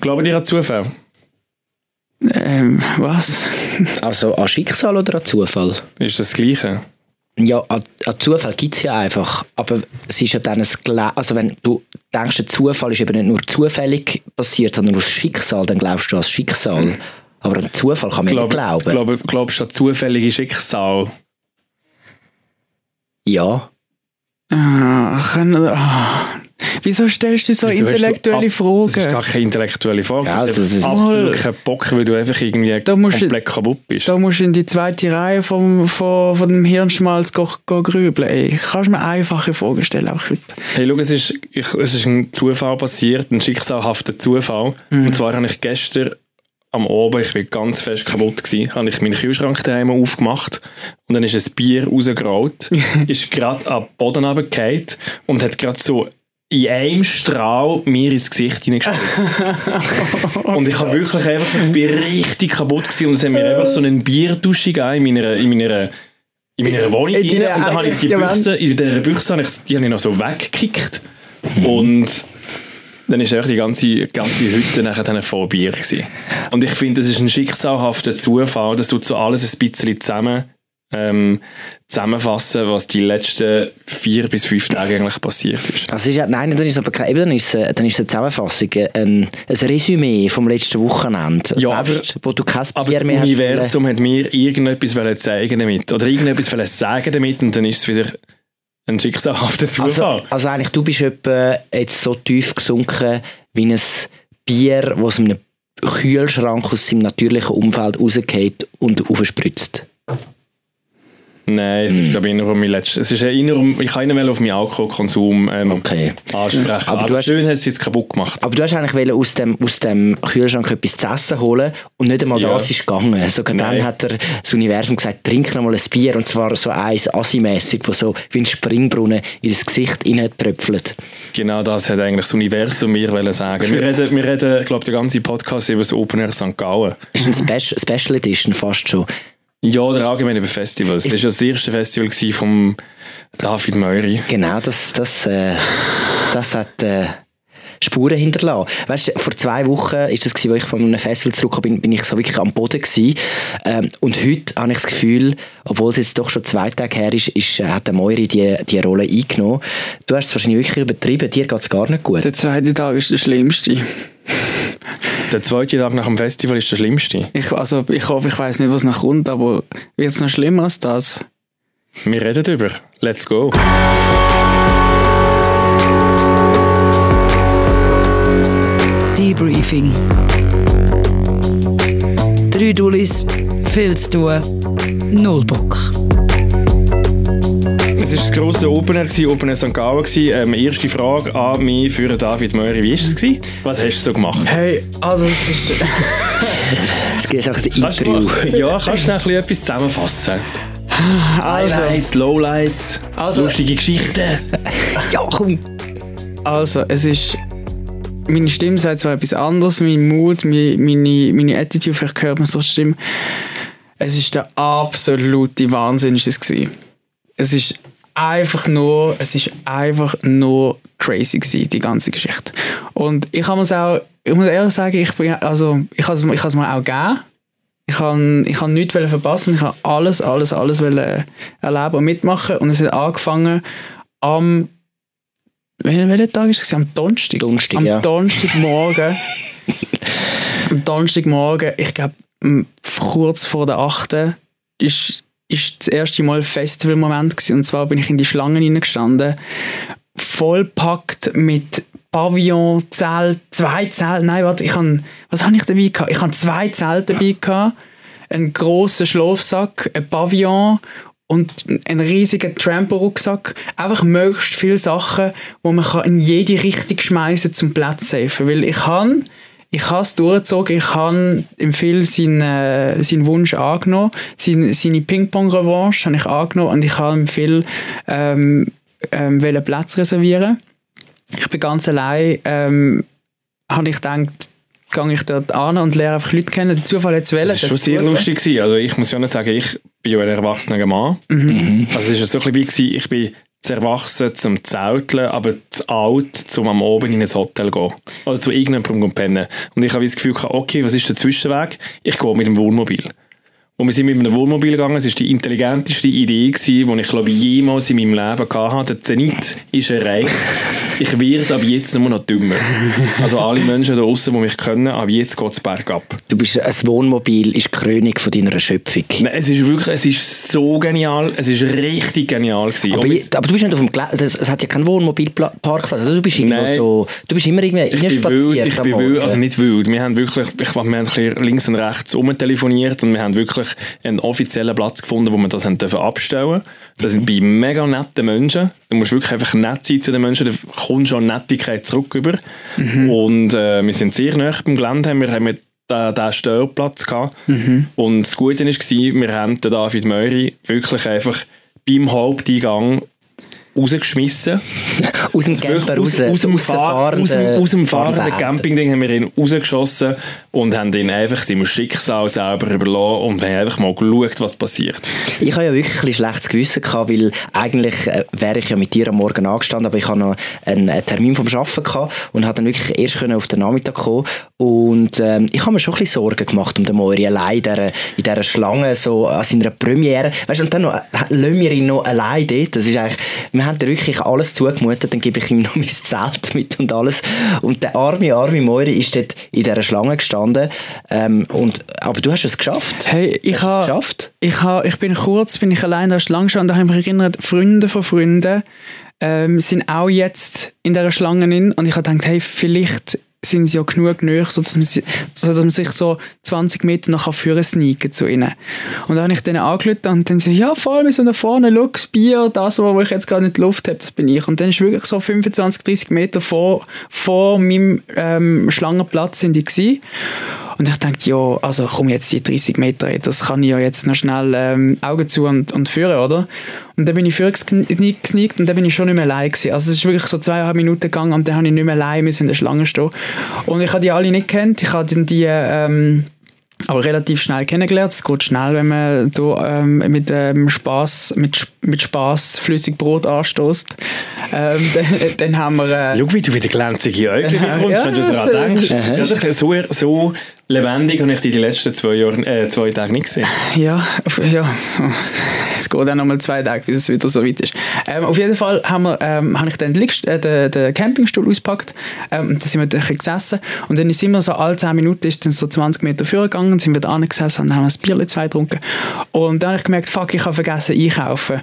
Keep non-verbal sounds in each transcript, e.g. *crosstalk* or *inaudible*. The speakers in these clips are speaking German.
Glaubt ihr an Zufall? Ähm, was? *laughs* Also an Schicksal oder an Zufall? Ist das das Gleiche? Ja, an, an Zufall gibt es ja einfach. Aber es ist ja dann ein Gla Also wenn du denkst, der Zufall ist eben nicht nur zufällig passiert, sondern aus Schicksal, dann glaubst du an das Schicksal. Aber an Zufall kann man Glaub, nicht glauben. glaub, glaubst du an zufällige Schicksal? ja. Ah, können, ah. Wieso stellst du so Wieso du intellektuelle ab- Fragen? Das ist gar keine intellektuelle Frage. Ja, das ist absolut kein Bock, weil du einfach irgendwie Da musst du- komplett kaputt bist. Da musst du in die zweite Reihe vom, von, von dem Hirnschmalz go, go grübeln. Ey, kannst du mir einfache Fragen stellen? Einfach heute. Hey, schau, es ist, ich, es ist ein Zufall passiert, ein schicksalhafter Zufall. Mhm. Und zwar habe ich gestern am Abend, ich war ganz fest kaputt, gewesen, habe ich meinen Kühlschrank daheim aufgemacht und dann ist ein Bier rausgerollt, *laughs* ist gerade am Boden runtergefallen und hat gerade so in einem Strahl mir ins Gesicht hineingespritzt. *laughs* und ich habe wirklich einfach so, ich bin richtig kaputt gewesen und es hat mir einfach so einen Bierdusche gegeben in meiner, in meiner in meiner Wohnung In rein deiner und dann habe ich die Büchse, in dieser Büchse habe ich, die habe ich noch so weggekickt und dann ist echt die ganze, ganze Hütte nachher dann voll Bier gewesen. Und ich finde, das ist ein schicksalhafter Zufall, das tut so alles ein bisschen zusammen ähm, zusammenfassen, was die letzten vier bis fünf Tage eigentlich passiert ist. Also ist ja, nein, dann ist es aber kein, eben, dann ist es, dann ist es eine Zusammenfassung, ein, ein Resümee vom letzten Wochenende. Ja, Selbst, wo du kein Aber Bier das mehr hast. Universum hat mir irgendetwas zeigen damit oder irgendetwas sagen damit und dann ist es wieder ein schicksalhafter Zufall. Also, also eigentlich, du bist etwa jetzt so tief gesunken wie ein Bier, das aus einem Kühlschrank aus seinem natürlichen Umfeld rausgeht und aufspritzt. Nein, es ist glaube ich eher um mein letztes. Es ist eher um, ich kann nicht mehr auf meinen Alkoholkonsum ähm, Okay. ansprechen. Aber Aber, du hast- schön hast du es jetzt kaputt gemacht. Aber du hast eigentlich aus dem, aus dem Kühlschrank etwas zu essen holen und nicht einmal Ja. das ist gegangen. Sogar dann Nein. hat er das Universum gesagt, trink noch mal ein Bier und zwar so eins assi-mässig, das so wie ein Springbrunnen in das Gesicht tröpfelt. Genau das hat eigentlich das Universum mir wollen sagen. Wir reden, wir reden glaube den ganzen Podcast über das Open Air St. Gallen. Ist ein Special, Special Edition fast schon. Ja, oder allgemein über Festivals. Das war das erste Festival vom David Meury. Genau, das, das, äh, das hat äh, Spuren hinterlassen. Weißt du, vor zwei Wochen ist das gewesen, wo ich von einem Festival zurückkam, bin, bin ich so wirklich am Boden gewesen. Ähm, und heute habe ich das Gefühl, obwohl es jetzt doch schon zwei Tage her ist, ist äh, hat der Moiri die, die Rolle eingenommen. Du hast es wahrscheinlich wirklich übertrieben, dir geht es gar nicht gut. Der zweite Tag ist der schlimmste. Der zweite Tag nach dem Festival ist der schlimmste. Ich, also, ich hoffe, ich weiß nicht, was noch kommt, aber wird es noch schlimmer als das? Wir reden darüber. Let's go. Debriefing. Drei Dullis, viel zu tun, null Bock. Es war das grosse Opener, Opener St. Gallen. Ähm, erste Frage an mich für David Meury. Wie war es? gewesen? Was hast du so gemacht? Hey, also es ist... Es gibt auch ein Kannst du, Interview. mal- ja, kannst du noch ein bisschen etwas zusammenfassen? Also, Highlights, Lowlights, Also- lustige Geschichten. Ja, komm! also, es ist... Meine Stimme sagt zwar etwas anderes, mein Mut, meine, meine, Attitude, vielleicht hört man so die Stimme. Es ist der absolute Wahnsinn ist es gewesen. Es ist einfach nur, es ist einfach nur crazy gewesen, die ganze Geschichte. Und ich kann es auch, ich muss ehrlich sagen, ich bin, also, ich kann es ich kann es mir auch geben. Ich kann, ich nichts verpassen, ich kann alles, alles, alles erleben und mitmachen. Und es hat angefangen am, welcher Tag ist es? Am Donnerstag. Donnerstag, am ja. Donnerstagmorgen. *laughs* am Donnerstagmorgen, ich glaube, kurz vor der 8. ist, ist das erste Mal Festivalmoment gewesen. Und zwar bin ich in die Schlangen hineingestanden, vollpackt mit Pavillon, Zelt, zwei Zelte. Nein, warte, ich han, was habe ich dabei gehabt? Ich habe zwei Zelte dabei gehabt, einen grossen Schlafsack, ein Pavillon und einen riesigen Tramper-Rucksack. Einfach möglichst viele Sachen, wo man kann in jede Richtung schmeißen zum Platz safen. Weil ich habe ich habe es durchgezogen, ich habe im Phil seinen, äh, seinen Wunsch angenommen, seine, seine Ping-Pong-Revanche habe ich angenommen und ich habe im Phil ähm, ähm, Platz reservieren. Ich bin ganz allein, ähm, habe ich gedacht, gehe ich dort an und lerne einfach Leute kennen. Der Zufall hat es wählen. Das war schon sehr lustig. Gewesen. Also ich muss ja sagen, ich bin ja ein erwachsener Mann. Mhm. Also es war so ein bisschen wie, gewesen, ich bin zu erwachsen zum Zelteln, aber zu alt, zum am Abend in ein Hotel zu gehen. Oder zu irgendjemandem pennen. Und ich habe das Gefühl, gehabt, okay, was ist der Zwischenweg? Ich gehe mit dem Wohnmobil. Und wir sind mit einem Wohnmobil gegangen. Es war die intelligenteste Idee, gewesen, die ich glaube jemals in meinem Leben hatte. Der Zenit ist erreicht. Ich werde ab jetzt nur noch dümmer. Also alle Menschen da draußen, die mich können, ab jetzt geht es bergab. Du bist, ein Wohnmobil ist die Krönung von deiner Schöpfung. Nein, es ist wirklich, es ist so genial. Es ist richtig genial gewesen. Aber, je- aber du bist nicht auf dem Gelä das, es hat ja keinen Wohnmobilparkplatz. Also du bist Nein. so, du bist immer irgendwie ich bin wild, ich bin wild, also nicht wild. Wir haben wirklich, ich, wir haben links und rechts umtelefoniert und wir haben wirklich einen offiziellen Platz gefunden, wo wir das haben dürfen abstellen. Das sind bei mega netten Menschen. Du musst wirklich einfach nett sein zu den Menschen, da kommt schon Nettigkeit zurück über. Und äh, wir sind sehr nah beim Gelände, wir haben wir den, den Stellplatz gehabt. Und das Gute war, wir haben den David Möri wirklich einfach beim Haupteingang rausgeschmissen. aus dem Camper raus, aus, aus, dem Fahr aus, dem, aus dem fahrenden Campingding haben wir ihn rausgeschossen und haben ihn einfach seinem Schicksal selber überlassen und haben einfach mal geschaut, was passiert. Ich habe ja wirklich ein schlechtes Gewissen gehabt, weil eigentlich äh, wäre ich ja mit dir am Morgen angestanden, aber ich habe noch einen, einen Termin vom Arbeiten gehabt und habe dann wirklich erst können auf den Nachmittag kommen und ähm, ich habe mir schon ein bisschen Sorgen gemacht um den Moiri allein in dieser, in dieser Schlange, so an seiner Premiere. Weißt du, und dann noch, lassen wir ihn noch allein dort. Das ist eigentlich, wir haben wirklich alles zugemutet, dann gebe ich ihm *laughs* noch mein Zelt mit und alles. Und der arme, arme Moiri ist dort in dieser Schlange gestanden. Ähm, und, aber du hast es geschafft. Hey, ich habe geschafft? ich, ha, ich bin kurz, bin ich allein da Schlange gestanden, da habe ich mich erinnert, Freunde von Freunden ähm, sind auch jetzt in dieser Schlange drin und ich habe gedacht, hey, vielleicht sind sie ja genug nahe, sodass man, si- so, dass man sich so 20 Meter noch führen sneaken zu ihnen. Und dann habe ich denen angeschaut und dann so, ja voll, wir sind da vorne, das Bier, das, wo ich jetzt gerade nicht Luft habe, das bin ich. Und dann ist wirklich so 25, 30 Meter vor, vor meinem ähm, Schlangenplatz sind die gewesen. Und ich dachte, ja, also komm jetzt die 30 Meter, das kann ich ja jetzt noch schnell ähm, Augen zu und, und führen, oder? Und dann bin ich vorher gesne- gesneakt und dann bin ich schon nicht mehr allein gewesen. Also es ist wirklich so zweieinhalb Minuten gegangen und dann habe ich nicht mehr allein müssen in der Schlange stehen. Und ich habe die alle nicht kennt. Ich habe die ähm, aber relativ schnell kennengelernt. Es geht schnell, wenn man da, ähm, mit ähm, Spaß, mit, Sp- mit Spaß Flüssigbrot anstößt. Ähm, *laughs* dann, dann haben wir äh, Schau, wie du wieder glänzige Augen bekommst, Ja, wenn du daran denkst. Das ist so, so lebendig habe ich dich die letzten zwei, Jahre, äh, zwei Tage nicht gesehen. Ja, ja. Es geht auch noch mal zwei Tage, bis es wieder so weit ist. Ähm, auf jeden Fall haben wir, ähm, habe ich dann den, äh, den, den Campingstuhl ausgepackt. Ähm, da sind wir dann gesessen. Und dann ist immer so, alle 10 Minuten ist dann so 20 Meter vorgegangen, sind wir da gesessen und haben ein Bier zwei getrunken. Und dann habe ich gemerkt, fuck, ich habe vergessen einkaufen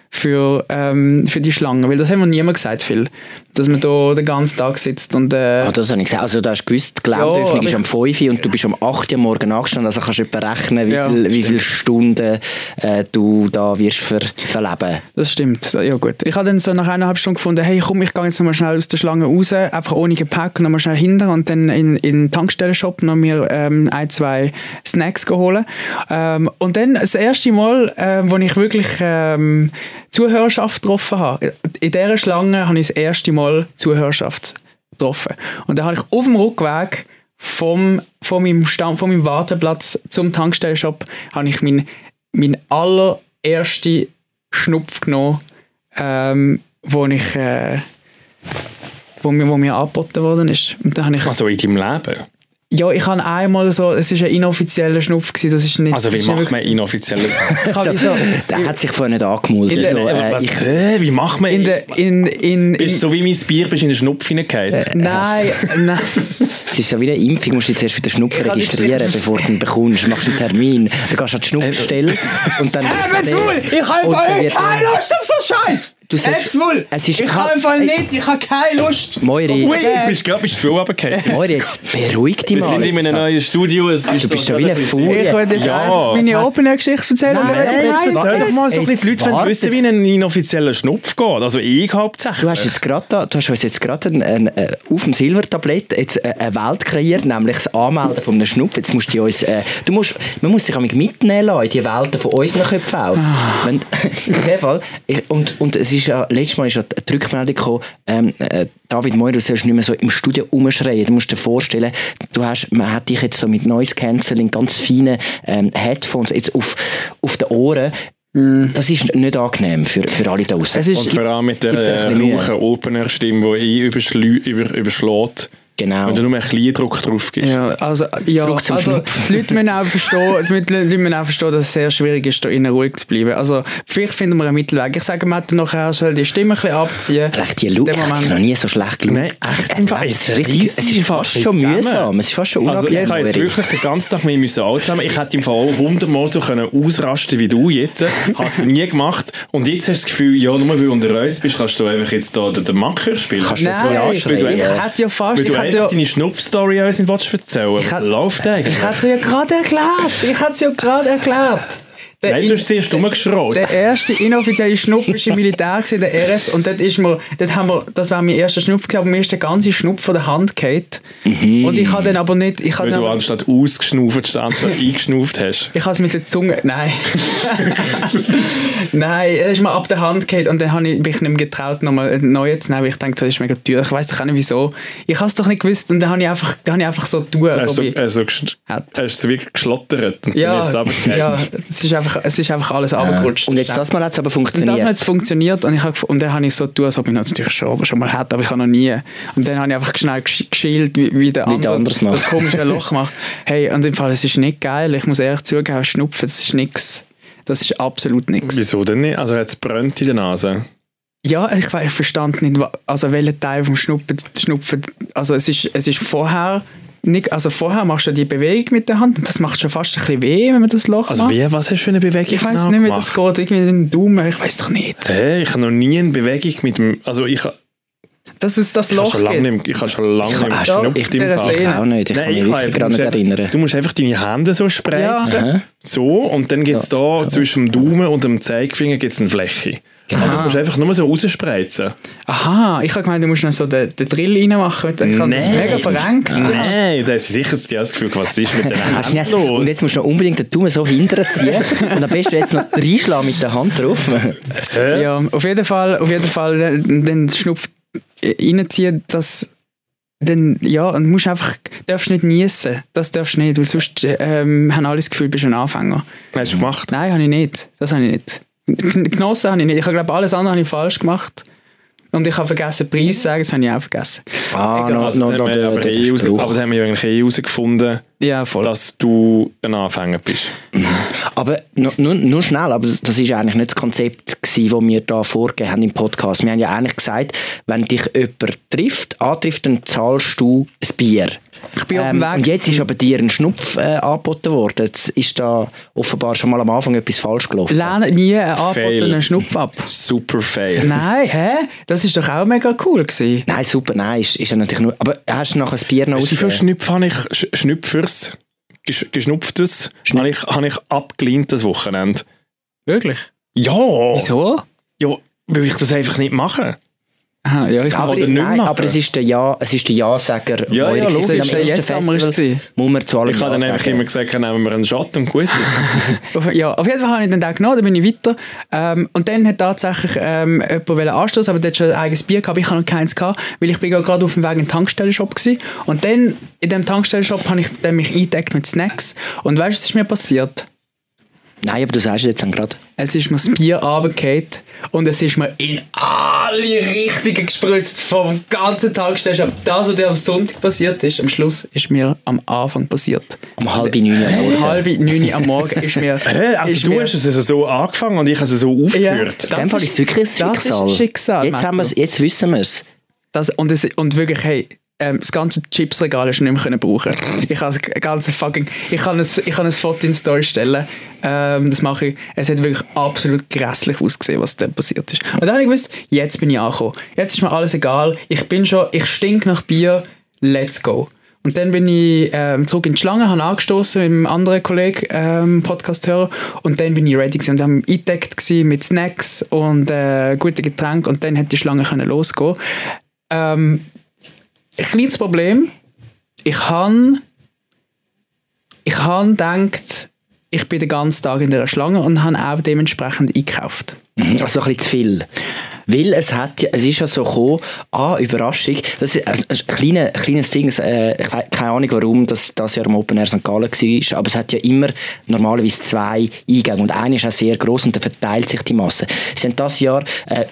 für, ähm, für die Schlange. Weil das haben wir niemand gesagt, Phil. Dass man da den ganzen Tag sitzt und äh, Ah, das habe ich gesagt. Also, du hast gewusst, die Geländeöffnung Ja, ist um 5 Uhr und du bist um 8 Uhr am Morgen angestanden. Also kannst du etwa rechnen, wie, Ja, viel, wie viele Stunden äh, du da wirst ver verleben. Das stimmt, ja gut. Ich habe dann so nach eineinhalb Stunden gefunden, hey komm, ich gehe jetzt nochmal schnell aus der Schlange raus, einfach ohne Gepäck und nochmal schnell hinter und dann in, in den Tankstellenshop noch mir ähm, ein, zwei Snacks geholt. Ähm, und dann das erste Mal, ähm, wo ich wirklich ähm, Zuhörerschaft getroffen habe. In dieser Schlange habe ich das erste Mal Zuhörerschaft getroffen. Und dann habe ich auf dem Rückweg vom, von, meinem Stamm, von meinem Warteplatz zum Tankstellenshop habe ich meinen mein allerersten Schnupf genommen, ähm, wo ich äh, wo mir, wo mir angeboten worden ist. Und dann habe ich, Also in deinem Leben. Ja, ich habe einmal so, es ist ein inoffizieller Schnupf gewesen, das ist nicht... Also wie macht man wirklich- inoffiziell... *laughs* Ich habe wie so, *laughs* Der hat sich vorher nicht angemeldet. So, äh, ich, hä, wie macht man... in der, in, in, bist in, du so wie mein Bier bist in den Schnupf hineingefallen? nein, *laughs* nein, es ist so wie eine Impfung, du musst dich zuerst für den Schnupfen Ich habe registrieren, bevor du ihn bekommst. Du machst einen Termin, dann gehst du an die Schnupfstelle und dann... ich habe Und dann wird- Lust auf so Scheiß! Du sagst- es ist- ich habe einfach nicht, ich habe keine Lust! Moiri, Ui, du bist gerade bist du runtergefallen. *laughs* Moiri, jetzt beruhig dich Wir mal. sind in einem neuen Studio. Es ist Du bist doch wie gerade Furie. Ich wollte jetzt Ja. meine Open-Air-Geschichte erzählen. Nein, nein, Nein, doch mal so ein bisschen die Leute wissen, jetzt. wie ein inoffizieller Schnupf geht. Also ich hauptsächlich. Du hast, jetzt gerade da, du hast uns jetzt gerade ein, ein, äh, auf dem Silbertablett jetzt eine eine Welt kreiert, nämlich das Anmelden von einem Schnupf. Jetzt musst du uns, äh, du musst, man muss sich mitnehmen lassen in die Welten von unseren Köpfen auch. Wenn, *laughs* in jedem Fall. Ich, und, und es ist ja, letztes Mal ist ja die Rückmeldung gekommen, ähm, äh, David Moir, du sollst nicht mehr so im Studio rumschreien. Du musst dir vorstellen, du hast, man hat dich jetzt so mit Noise Cancelling, ganz feinen ähm, Headphones jetzt auf, auf den Ohren Das ist nicht angenehm für, für alle da draußen. Ist, Und vor allem mit der äh, rauchen Opener-Stimme, die ihn überschlägt. Genau. Wenn du nur einen kleinen Druck drauf gibst. Ja, also, ja, also die Leute müssen auch verstehen, *laughs* die Leute müssen auch verstehen, dass es sehr schwierig ist, da innen ruhig zu bleiben. Also, vielleicht finden wir einen Mittelweg. Ich sage mal, du nachher soll die Stimme ein bisschen abziehen. Echt, die Lu ich habe noch nie so schlecht geschaut. Nein, echt, im Fall, es, richtig, es ist fast schon zusammen. mühsam. Es ist fast schon Also ich unangenehm. habe jetzt wirklich den ganzen Tag mit mir müssen alle zusammen. Ich hätte im Fall hundertmal so können ausrasten wie du jetzt. Habe es nie gemacht. Und jetzt hast du das Gefühl, ja, nur weil du unter uns bist, kannst du einfach jetzt da den, Macker spielen. Kannst du das Nein, mal ich anschreien? hätte ja fast... Ich hätte ja, deine Schnupfstory uns nicht willst erzählen Was hätte- läuft eigentlich? ich hätte es ja gerade erklärt. Ich hätte es ja gerade erklärt. Der Nein, du hast zuerst rumgeschraubt. Der erste inoffizielle Schnupf war im Militär, der RS, und dort ist mir, dort haben wir, das war mein erster Schnupf, gewesen, aber mir ist der ganze Schnupf von der Hand gefallen. Und ich habe dann aber nicht, ich Weil dann du aber, anstatt ausgeschnauft, anstatt eingeschnauft hast. ich habe es mit der Zunge, nein. *laughs* nein, er ist mir ab der Hand gefallen und dann habe ich, bin ich nicht mehr getraut, nochmal einen neuen zu nehmen, weil ich denke, das ist mega teuer. Ich weiß doch auch nicht wieso. Ich habe es doch nicht gewusst und dann habe ich einfach, dann habe ich einfach so getan, als Hast ob ich... also, hast du es wirklich geschlottert und dann Ja, ist es runtergefallen. ja, es ist einfach, es ist einfach alles runtergerutscht. Und jetzt das Mal hat es aber Und das funktioniert. hat es funktioniert und, ich hab, und dann habe ich so getan, als ob ich natürlich schon, schon mal hätte, aber ich habe noch nie. Und dann habe ich einfach schnell gesch- geschält, wie, wie der Wie der andere macht. das komische Loch macht. Hey, und im Fall, es ist nicht geil. Ich muss ehrlich zugeben, Schnupfen, das ist nichts. Das ist absolut nichts. Wieso denn nicht? Also hat es brennt in der Nase? Ja, ich, ich verstand nicht, also welcher Teil vom Schnupfen, Schnupfen also es ist, es ist vorher, nicht, also vorher machst du die Bewegung mit der Hand und das macht schon fast ein bisschen weh, wenn man das Loch Also macht. wie, was hast du für eine Bewegung Ich weiß genau nicht, wie das geht, irgendwie mit dem Daumen, ich weiß doch nicht. Hey, ich habe noch nie eine Bewegung mit dem... Also ich, Dass es das Loch nicht, ich habe schon lange nicht Ach, geschnupft ich- im Fall. Ich auch nicht. Ich kann mich ich habe- gerade nicht erinnern. Du musst einfach deine Hände so spreizen. Aha. So, und dann gibt es da zwischen dem Daumen und dem Zeigefinger gibt's eine Fläche. Genau. Also das musst du einfach nur so rausspreizen. Aha, ich habe gemeint, du musst noch so den, den Drill reinmachen. Ich habe das mega verrenkt. Nein, da ist sicher das Gefühl, was ist mit den Händen los? Und jetzt musst du noch unbedingt den Daumen so hinterher ziehen *laughs* und am besten jetzt noch reinschlagen mit der Hand drauf. Ja, auf jeden Fall, auf jeden Fall den, den Schnupf reinziehen, das dann, ja, und musst einfach, darfst nicht niesen. Das darfst du nicht, weil sonst ähm, haben alle das Gefühl, du bist ein Anfänger. Hast du gemacht? Nein, habe ich nicht. Das habe ich nicht. Genossen habe ich nicht. Ich glaube, alles andere habe ich falsch gemacht. Und ich habe vergessen, Preis zu sagen, das habe ich auch vergessen. Ah, Egal. noch, Also, noch, dann noch haben wir der, aber, der eh raus, Spruch. aber Ja, voll. dass du ein Anfänger bist. Aber nur, nur, nur schnell, aber das ist eigentlich nicht das Konzept, gewesen, das wir da vorgegeben haben im Podcast. Wir haben ja eigentlich gesagt, wenn dich jemand trifft, antrifft, dann zahlst du ein Bier. Ich bin auf dem Weg. Und jetzt ist aber dir ein Schnupf äh, angeboten worden. Jetzt ist da offenbar schon mal am Anfang etwas falsch gelaufen. Lehne nie einen angebotenen Schnupf ab. Super fail. Nein, hä? Das ist doch auch mega cool gewesen. Nein, super, nein, ist, ist ja natürlich nur... Aber hast du noch ein Bier noch ausgegeben? Schnupf habe ich, Sch- Schnupfers, Gesch Geschnupftes, habe ich, habe ich abgelehnt das Wochenende? Wirklich? Ja! Wieso? Ja, weil ich das einfach nicht mache. Aha, ja, ich Aber, Oder nicht nein, aber es ist der Ja, es ist der Ja-Sager. Ja, wo ja, ihr logisch. Am der gewesen. Muss man zu allem Ich habe Ja dann einfach immer gesagt, nehmen wir einen Shot und gut *laughs* Ja, auf jeden Fall habe ich den Tag genommen, dann bin ich weiter. Ähm, und dann hat tatsächlich ähm, jemand anstoßen, aber der hat schon ein eigenes Bier gehabt. Ich habe noch keins gehabt, weil ich bin ja gerade auf dem Weg in den Tankstellenshop gewesen. Und dann in dem Tankstellenshop habe ich dann mich eingedeckt mit Snacks. Und weißt du, was ist mir passiert? Nein, aber du sagst es jetzt dann gerade. Es ist mir das Bier runtergefallen und es ist mir in alle Richtungen gespritzt vom ganzen Tankstellenshop. Das, was dir am Sonntag passiert ist, am Schluss ist mir am Anfang passiert. Um halb neun am Um Morgen. halb neun am Morgen ist mir... *laughs* Hä? Also ist du mir- hast es also so angefangen und ich habe es so aufgehört. In dem Fall ist es wirklich ein das ist Schicksal. Schicksal, jetzt, haben wir's, jetzt wissen wir es. Das, und, es, und wirklich, hey, ähm, das ganze Chipsregal du nicht mehr brauchen. Ich kann das ganze fucking, ich kann ein, ich kann ein Foto in Story stellen. Ähm, das mache ich. Es hat wirklich absolut grässlich ausgesehen, was da passiert ist. Und dann habe ich gewusst, jetzt bin ich angekommen. Jetzt ist mir alles egal. Ich bin schon, ich stink nach Bier. Let's go. Und dann bin ich ähm, zurück in die Schlange, habe angestoßen mit einem anderen Kollegen, ähm, Podcast-Hörer, und dann bin ich ready gewesen und dann eingedeckt gewesen mit Snacks und äh, guten Getränken und dann hätte die Schlange losgehen. Ähm, ein kleines Problem. Ich habe ich han gedacht, ich bin den ganzen Tag in der Schlange und habe auch dementsprechend eingekauft. Also ein bisschen zu viel. Weil es hat ja, es ist ja so gekommen, ah, Überraschung, das ist ein, ein, kleine, ein kleines Ding, äh, keine Ahnung, warum das, das Jahr im Open Air St. Gallen war, aber es hat ja immer normalerweise zwei Eingänge und einer ist auch sehr gross und dann verteilt sich die Masse. Sie haben das Jahr äh,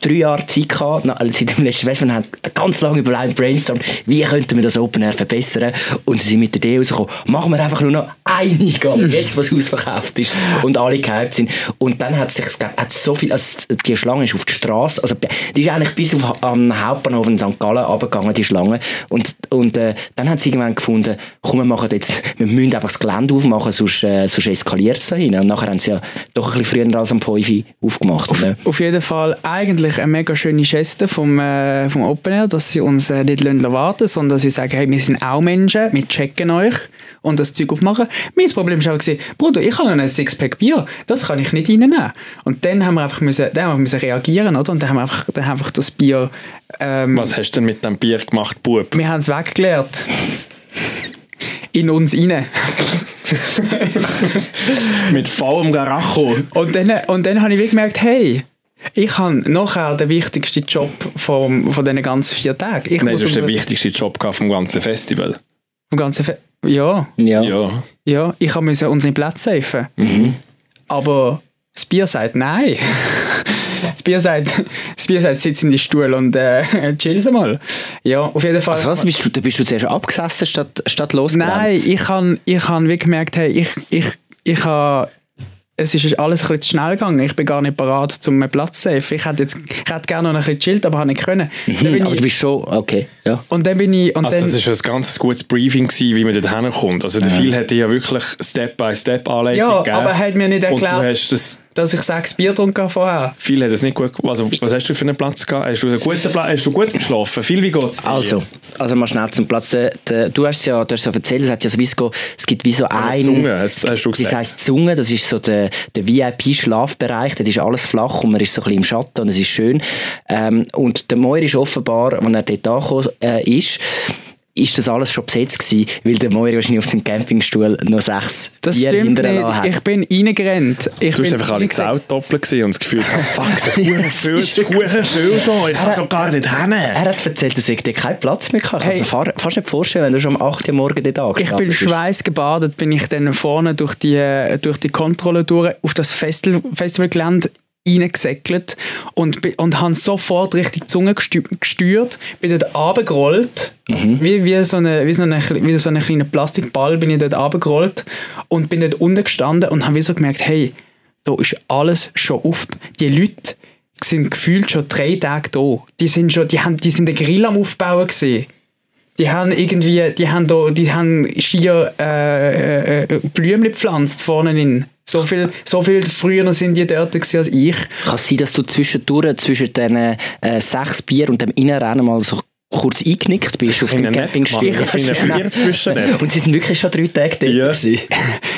drei Jahre Zeit gehabt, na, also seit dem letzten und haben ganz lange überlegt, brainstormt, wie könnten wir das Open Air verbessern und sie sind mit der Idee rausgekommen, machen wir einfach nur noch einen Eingang, jetzt was ausverkauft ist und alle gehypt sind. Und dann hat sich hat so viel, also die Schlange ist auf die Straße, also die ist eigentlich bis auf am Hauptbahnhof in St. Gallen runtergegangen, die Schlange. Und, und äh, dann hat sie irgendwann gefunden, komm, wir machen jetzt, *laughs* wir müssen einfach das Gelände aufmachen, sonst, äh, sonst eskaliert es da hin. Und nachher haben sie ja doch ein bisschen früher als am 5 Uhr aufgemacht. Auf, ne? auf jeden Fall eigentlich eine mega schöne Geste vom, äh, vom Open Air, dass sie uns äh, nicht warten lassen, sondern dass sie sagen, hey, wir sind auch Menschen, wir checken euch und das Zeug aufmachen. Mein Problem war auch, Bruder, ich habe noch ein Sixpack Bier, das kann ich nicht reinnehmen. Und dann haben wir einfach müssen, dann haben wir müssen reagieren, oder? Und dann haben wir einfach, dann haben wir einfach das Bier... Ähm, Was hast du denn mit dem Bier gemacht, Bub? wir haben es weggeleert. In uns rein. *laughs* mit vollem Garacho. Und dann, und dann habe ich gemerkt, hey, ich habe nachher den wichtigsten Job vom, von diesen ganzen vier Tagen. Ich Nein, muss du hast den unser- wichtigsten Job vom ganzen Festival. vom ganzen Fe ja, Ja. Ja. ja, ich habe müssen unsere Plätze safen. Mhm. Aber das Bier sagt nein. Das Bier sagt, das *laughs* Bier sagt, sitz in die Stuhl und äh, *laughs* chill's mal. Ja, auf jeden Fall. Also was, bist du, bist du zuerst abgesessen statt, statt losgerannt? Nein, ich habe ich han wie gemerkt, hey, ich, ich, ich habe es ist alles ein bisschen zu schnell gegangen. Ich bin gar nicht bereit, um einen Platz zu safe. Ich hätte, jetzt, ich hätte gerne noch ein bisschen chillt, aber habe nicht können. Dann bin Hm, aber du ich, bist schon, okay, ja. und dann bin ich... Und Also dann, das war ein ganz gutes Briefing, gewesen, wie man dort hinkommt. Also der Phil hat dir ja wirklich Step-by-Step-Anleitung ja, gegeben. aber er hat mir nicht Und du erklärt, hast das... dass ich sechs Bier getrunken habe vorher. Phil hat es nicht gut... Also was hast du für einen Platz gehabt? Hast du einen guten Platz? Hast du gut geschlafen? Phil, wie geht's dir? Also, also mal schnell zum Platz. Der, der, du hast es ja, du hast es ja erzählt, es, hat ja sowieso, es gibt wie so ein... Zunge, hast, hast du Das gesagt. heisst Zunge, das ist so der, der VIP-Schlafbereich, dort ist alles flach und man ist so ein bisschen im Schatten und es ist schön. Ähm, und der Moir ist offenbar, als er dort angekommen äh, ist, ist das alles schon besetzt gewesen, weil der Moir wahrscheinlich auf seinem Campingstuhl noch sechs Das Bier stimmt nicht. hat. Ich bin reingerannt. Ich Du bin hast einfach alle reingerannt. Zelt doppelt gesehen und das Gefühl, oh, fuck, verdammt viel, verdammt viel da, ich kann doch gar nicht hin. Er hat erzählt, dass er dort keinen Platz mehr. Ich Hey. kann mir fa- fast nicht vorstellen, wenn du schon um 8 Uhr morgens dort Ich angestanden bin schweißgebadet, bin ich dann vorne durch die, durch die Kontrolle durch auf das Festival, Festivalgelände reingesäckelt und, und habe sofort richtig die Zunge gesteuert, bin dort runtergerollt, also wie, wie, so eine, wie, so eine, wie so ein kleiner Plastikball bin ich dort runtergerollt und bin dort unten gestanden und habe so gemerkt, hey, da ist alles schon auf. Die Leute sind gefühlt schon drei Tage da. Die sind schon, die haben, die sind den Grill am Aufbauen gesehen. Die haben irgendwie, die haben da, die haben schier äh, äh, Blümchen gepflanzt vorne in. So viel, so viel früher sind die dort als ich. Kann es sein, dass du zwischendurch zwischen diesen äh, sechs Bier und dem Innenrennen mal so kurz eingenickt bist auf dem Ich Campingstuhl? zwischen Und sie sind wirklich schon drei Tage dort. Ja. gewesen.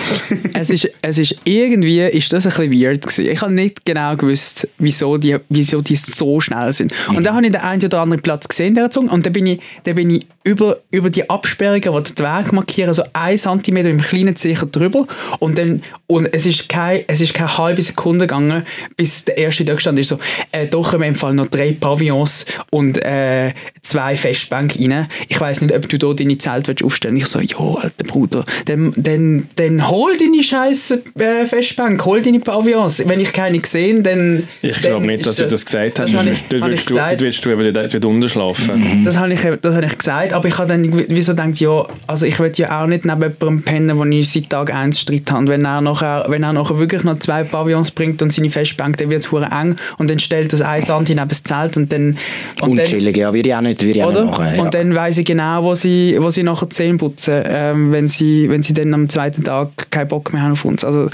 *laughs* es ist, es ist irgendwie ist das ein bisschen weird gewesen. Ich habe nicht genau gewusst, wieso die, wieso die so schnell sind. Und dann habe ich den einen oder anderen Platz gesehen der Zunge und dann bin ich, dann bin ich über, über die Absperrungen, die den Weg markieren, so ein Zentimeter im kleinen Zecher drüber und dann und es ist kein, es ist keine halbe Sekunde gegangen, bis der erste da gestanden ist so, äh, doch im Fall noch drei Pavillons und äh, zwei Festbänke rein. Ich weiß nicht, ob du da deine Zelt willst aufstellen. Ich so, jo, alter Bruder, dann, dann, dann hol deine scheiß äh, Festbank, hol deine Pavillons. Wenn ich keine gesehen, dann... Ich dann glaube nicht, dass du das gesagt hast. Das Dort ich, habe ich willst du, gesagt. dort willst du eben dort, dort unten schlafen. Das habe ich, das habe ich gesagt, aber ich habe dann wieso gedacht, ja, also ich will ja auch nicht neben jemandem pennen, wo ich seit Tag 1 Streit habe. Wenn er nachher, wenn er nachher wirklich noch zwei Pavillons bringt und seine Festbank, dann wird es hure eng und dann stellt das ein Sand neben das Zelt und dann... Und dann Unchillig, ja, würde ich auch nicht, würde ich auch machen. Ja. Und dann weiss ich genau, wo sie, wo sie nachher Zähne putzen, ähm, wenn, sie, wenn sie dann am zweiten Tag keinen Bock mehr haben auf uns. Also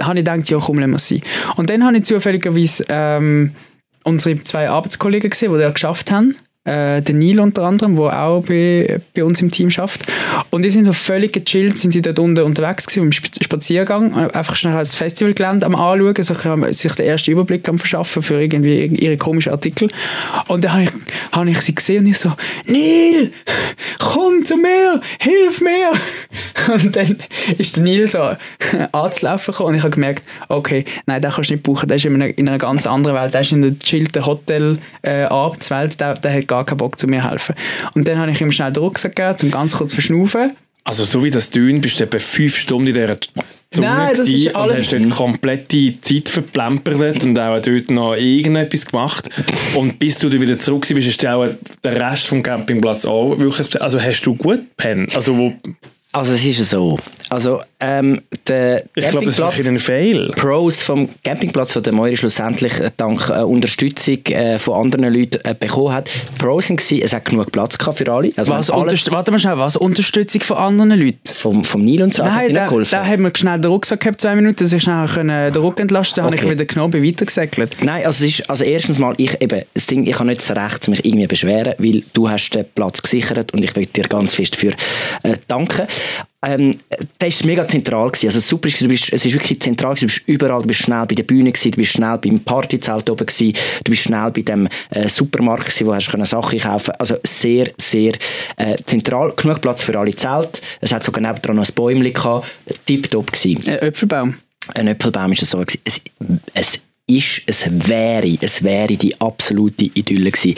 habe ich gedacht, ja komm, lassen wir es sein. Und dann habe ich zufälligerweise ähm, unsere zwei Arbeitskollegen gesehen, die das geschafft haben. Äh, der Neil unter anderem, der auch bei, bei uns im Team schafft. Und die sind so völlig gechillt, sind sie dort unten unterwegs gewesen, im Sp- Spaziergang, äh, einfach schnell das Festivalgelände am anschauen, so, sich den ersten Überblick am verschaffen für irgendwie ihre komischen Artikel. Und dann habe ich, habe ich sie gesehen und ich so, Neil, komm zu mir, hilf mir. *laughs* Und dann ist der Neil so *laughs* anzulaufen gekommen und ich habe gemerkt, okay, nein, den kannst du nicht brauchen, der ist in einer, in einer ganz anderen Welt, der ist in der chillten Hotel äh, Abendswelt, der, der hat gar keinen Bock zu mir helfen. Und dann habe ich ihm schnell den Rucksack gegeben, um ganz kurz zu verschnaufen. Also so wie das Dünn bist du etwa fünf Stunden in dieser Zunge Nein, das ist gewesen und alles- hast dort komplette Zeit verplempert und auch dort noch irgendetwas gemacht. Und bis du dann wieder zurück bist, ist auch der Rest vom Campingplatz auch wirklich... Also hast du gut gepennt? Also wo, Also es ist so. Also ähm, der ich glaube, das ist ein Fail. Pros vom Campingplatz, den der Moiri schlussendlich äh, dank äh, Unterstützung äh, von anderen Leuten äh, bekommen hat. Pros waren, es hat genug Platz gehabt für alle. Also Was wir haben alles warte mal schnell, was? Unterstützung von anderen Leuten? vom, vom Nil und so Nein, der, geholfen. der hat mir schnell den Rucksack gehabt, zwei Minuten, dass ich schnell können den Rücken entlasten konnte, dann habe Okay. ich wieder genommen, weitergesäckelt. Nein, also, es ist, also erstens mal, ich, eben, das Ding, ich habe nicht das Recht, mich irgendwie beschweren, weil du hast den Platz gesichert und ich will dir ganz fest dafür äh, danken. Ähm, das war mega zentral. Gewesen. Also super, du bist, es ist wirklich zentral. Gewesen. Du bist überall, du bist schnell bei der Bühne, gewesen, du bist schnell beim Partyzelt oben, gewesen, du bist schnell bei dem äh, Supermarkt, gewesen, wo hast du Sachen kaufen Also sehr, sehr äh, zentral. Genug Platz für alle Zelte. Es hat sogar nebendran noch ein Bäumchen gehabt. Tipptopp gewesen Äh, Äpfelbaum. ein Äpfelbaum ist es so gewesen. Es, es ist, es wäre, es wäre die absolute Idylle gewesen.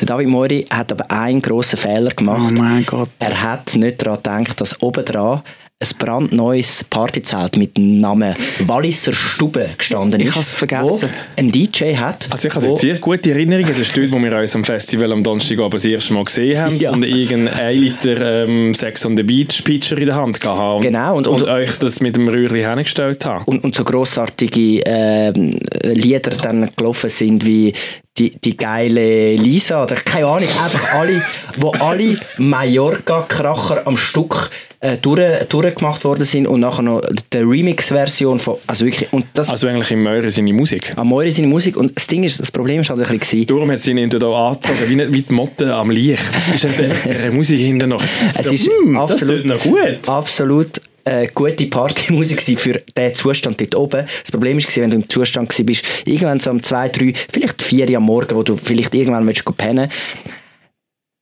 Der David Mori hat aber einen grossen Fehler Oh gemacht. mein Gott. Er hat nicht daran gedacht, dass oben dran ein brandneues Partyzelt mit dem Namen Walliser Stube gestanden ist. Ich hab's vergessen. Wo ein DJ hat. Also ich habe sehr gute Erinnerungen. Das ist dort, wo wir uns am Festival am Donnerstagabend das erste Mal gesehen haben Ja. und irgendein 1 Liter ähm, Sex on the Beach Pitcher in der Hand gehabt haben. Genau, und- und, und- euch das mit dem Rührli hingestellt haben. und, und so grossartige ähm, Lieder dann gelaufen sind wie die, die geile Lisa oder keine Ahnung, einfach alle, wo alle Mallorca-Kracher am Stück äh, durch, durchgemacht worden sind und nachher noch die Remix-Version von, also wirklich, und das, Also eigentlich im Möhren seine Musik. Amore seine Musik und das Ding ist, das Problem ist halt ein bisschen Darum hat sie ihn hier angezogen, wie, wie die Motte am Licht. Ist halt einfach ihre Musik hinten noch. Es so, ist hm, das absolut- tut noch gut. absolut äh, gute Partymusik für diesen Zustand dort oben. Das Problem war, wenn du im Zustand bist, irgendwann so um zwei, drei, vielleicht vier Uhr am Morgen, wo du vielleicht irgendwann willst, pennen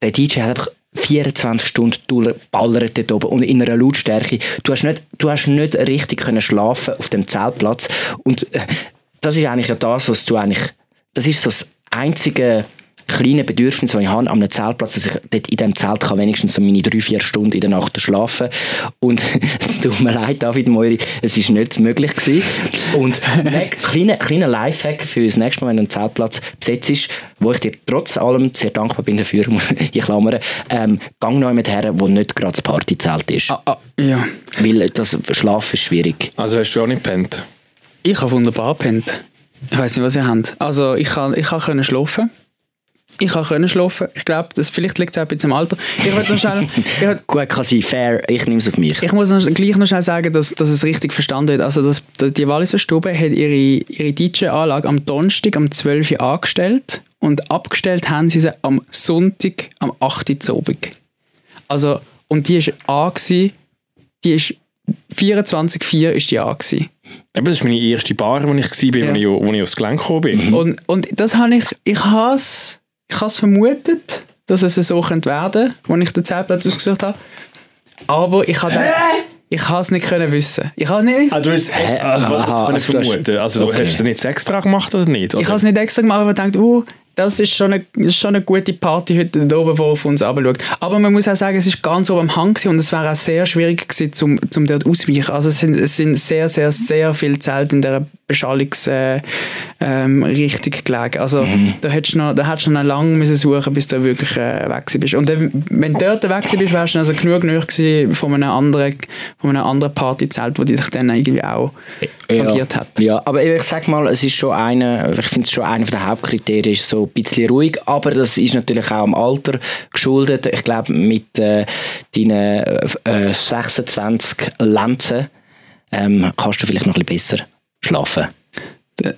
der DJ hat einfach 24 Stunden durchballert dort oben und in einer Lautstärke. Du hast nicht, du hast nicht richtig können schlafen auf dem Zeltplatz und äh, das ist eigentlich ja das, was du eigentlich, das ist so das einzige kleine Bedürfnis, das ich habe an einem Zeltplatz, dass ich dort in diesem Zelt kann wenigstens so meine drei, vier Stunden in der Nacht schlafen und *laughs* es tut mir leid, David Moiri, es ist nicht möglich gewesen. Und ein kleiner, kleiner Lifehack für das nächste Mal, wenn ein Zeltplatz besetzt ist, wo ich dir trotz allem sehr dankbar bin dafür, ich klammere, ähm, gang noch jemand her, wo nicht gerade das Partyzelt ist. Ah, ah, ja. Weil das Schlafen ist schwierig. Also hast du auch nicht gepennt? Ich habe wunderbar gepennt. Ich weiß nicht, was ihr habt. Also ich kann, ich kann können schlafen. Ich kann können schlafen. Ich glaube, das vielleicht liegt es auch ein bisschen im Alter. Ich will noch schnell, *laughs* ich, will- Gut, kann sein, fair, ich nehme es auf mich. ich muss noch, gleich noch schnell sagen, dass, dass es richtig verstanden wird. Also das, die Walliser Stube hat ihre, ihre DJ-Anlage am Donnerstag um 12 Uhr angestellt und abgestellt haben sie sie am Sonntag am 8 Uhr Abend. Also, und die war an, die ist 24,4 ist die an. gewesen. Eben, das ist meine erste Bar, wo ich war, Ja. wo, ich, wo ich aufs Gelenk gekommen bin. Und, und das habe ich, ich habe es ich has vermutet, dass es so könnte werden, als ich den Zeltplatz ausgesucht habe. Aber ich habe ich habe es nicht können wissen. Ich habe nicht, Ah, du hast, also, ich also du hast- vermuten? Also, okay. hast du nicht extra gemacht oder nicht? ich Oder? habe es nicht extra gemacht, aber ich dachte, uh, das ist schon eine, ist schon eine gute Party heute da oben, die auf uns runterschaut. Aber man muss auch sagen, es ist ganz oben am Hang und es wäre auch sehr schwierig gewesen, zum, zum dort ausweichen. Also es sind, es sind sehr, sehr, sehr viele Zelte in dieser Beschallungsrichtung äh, ähm, gelegen. Also da hättest du noch, da hättest du noch lange müssen suchen, bis du wirklich äh, weg bist. Und dann, wenn du dort weg bist, wärst du also genug nahe gewesen von einem anderen, von einem anderen Partyzelt, wo dich dann irgendwie auch tangiert hat. Ja, aber ich sag mal, es ist schon eine, ich finde es schon einer der Hauptkriterien, ist ein bisschen ruhig, aber das ist natürlich auch am Alter geschuldet. Ich glaube, mit äh, deinen äh, 26 Lenzen ähm, kannst du vielleicht noch ein bisschen besser schlafen.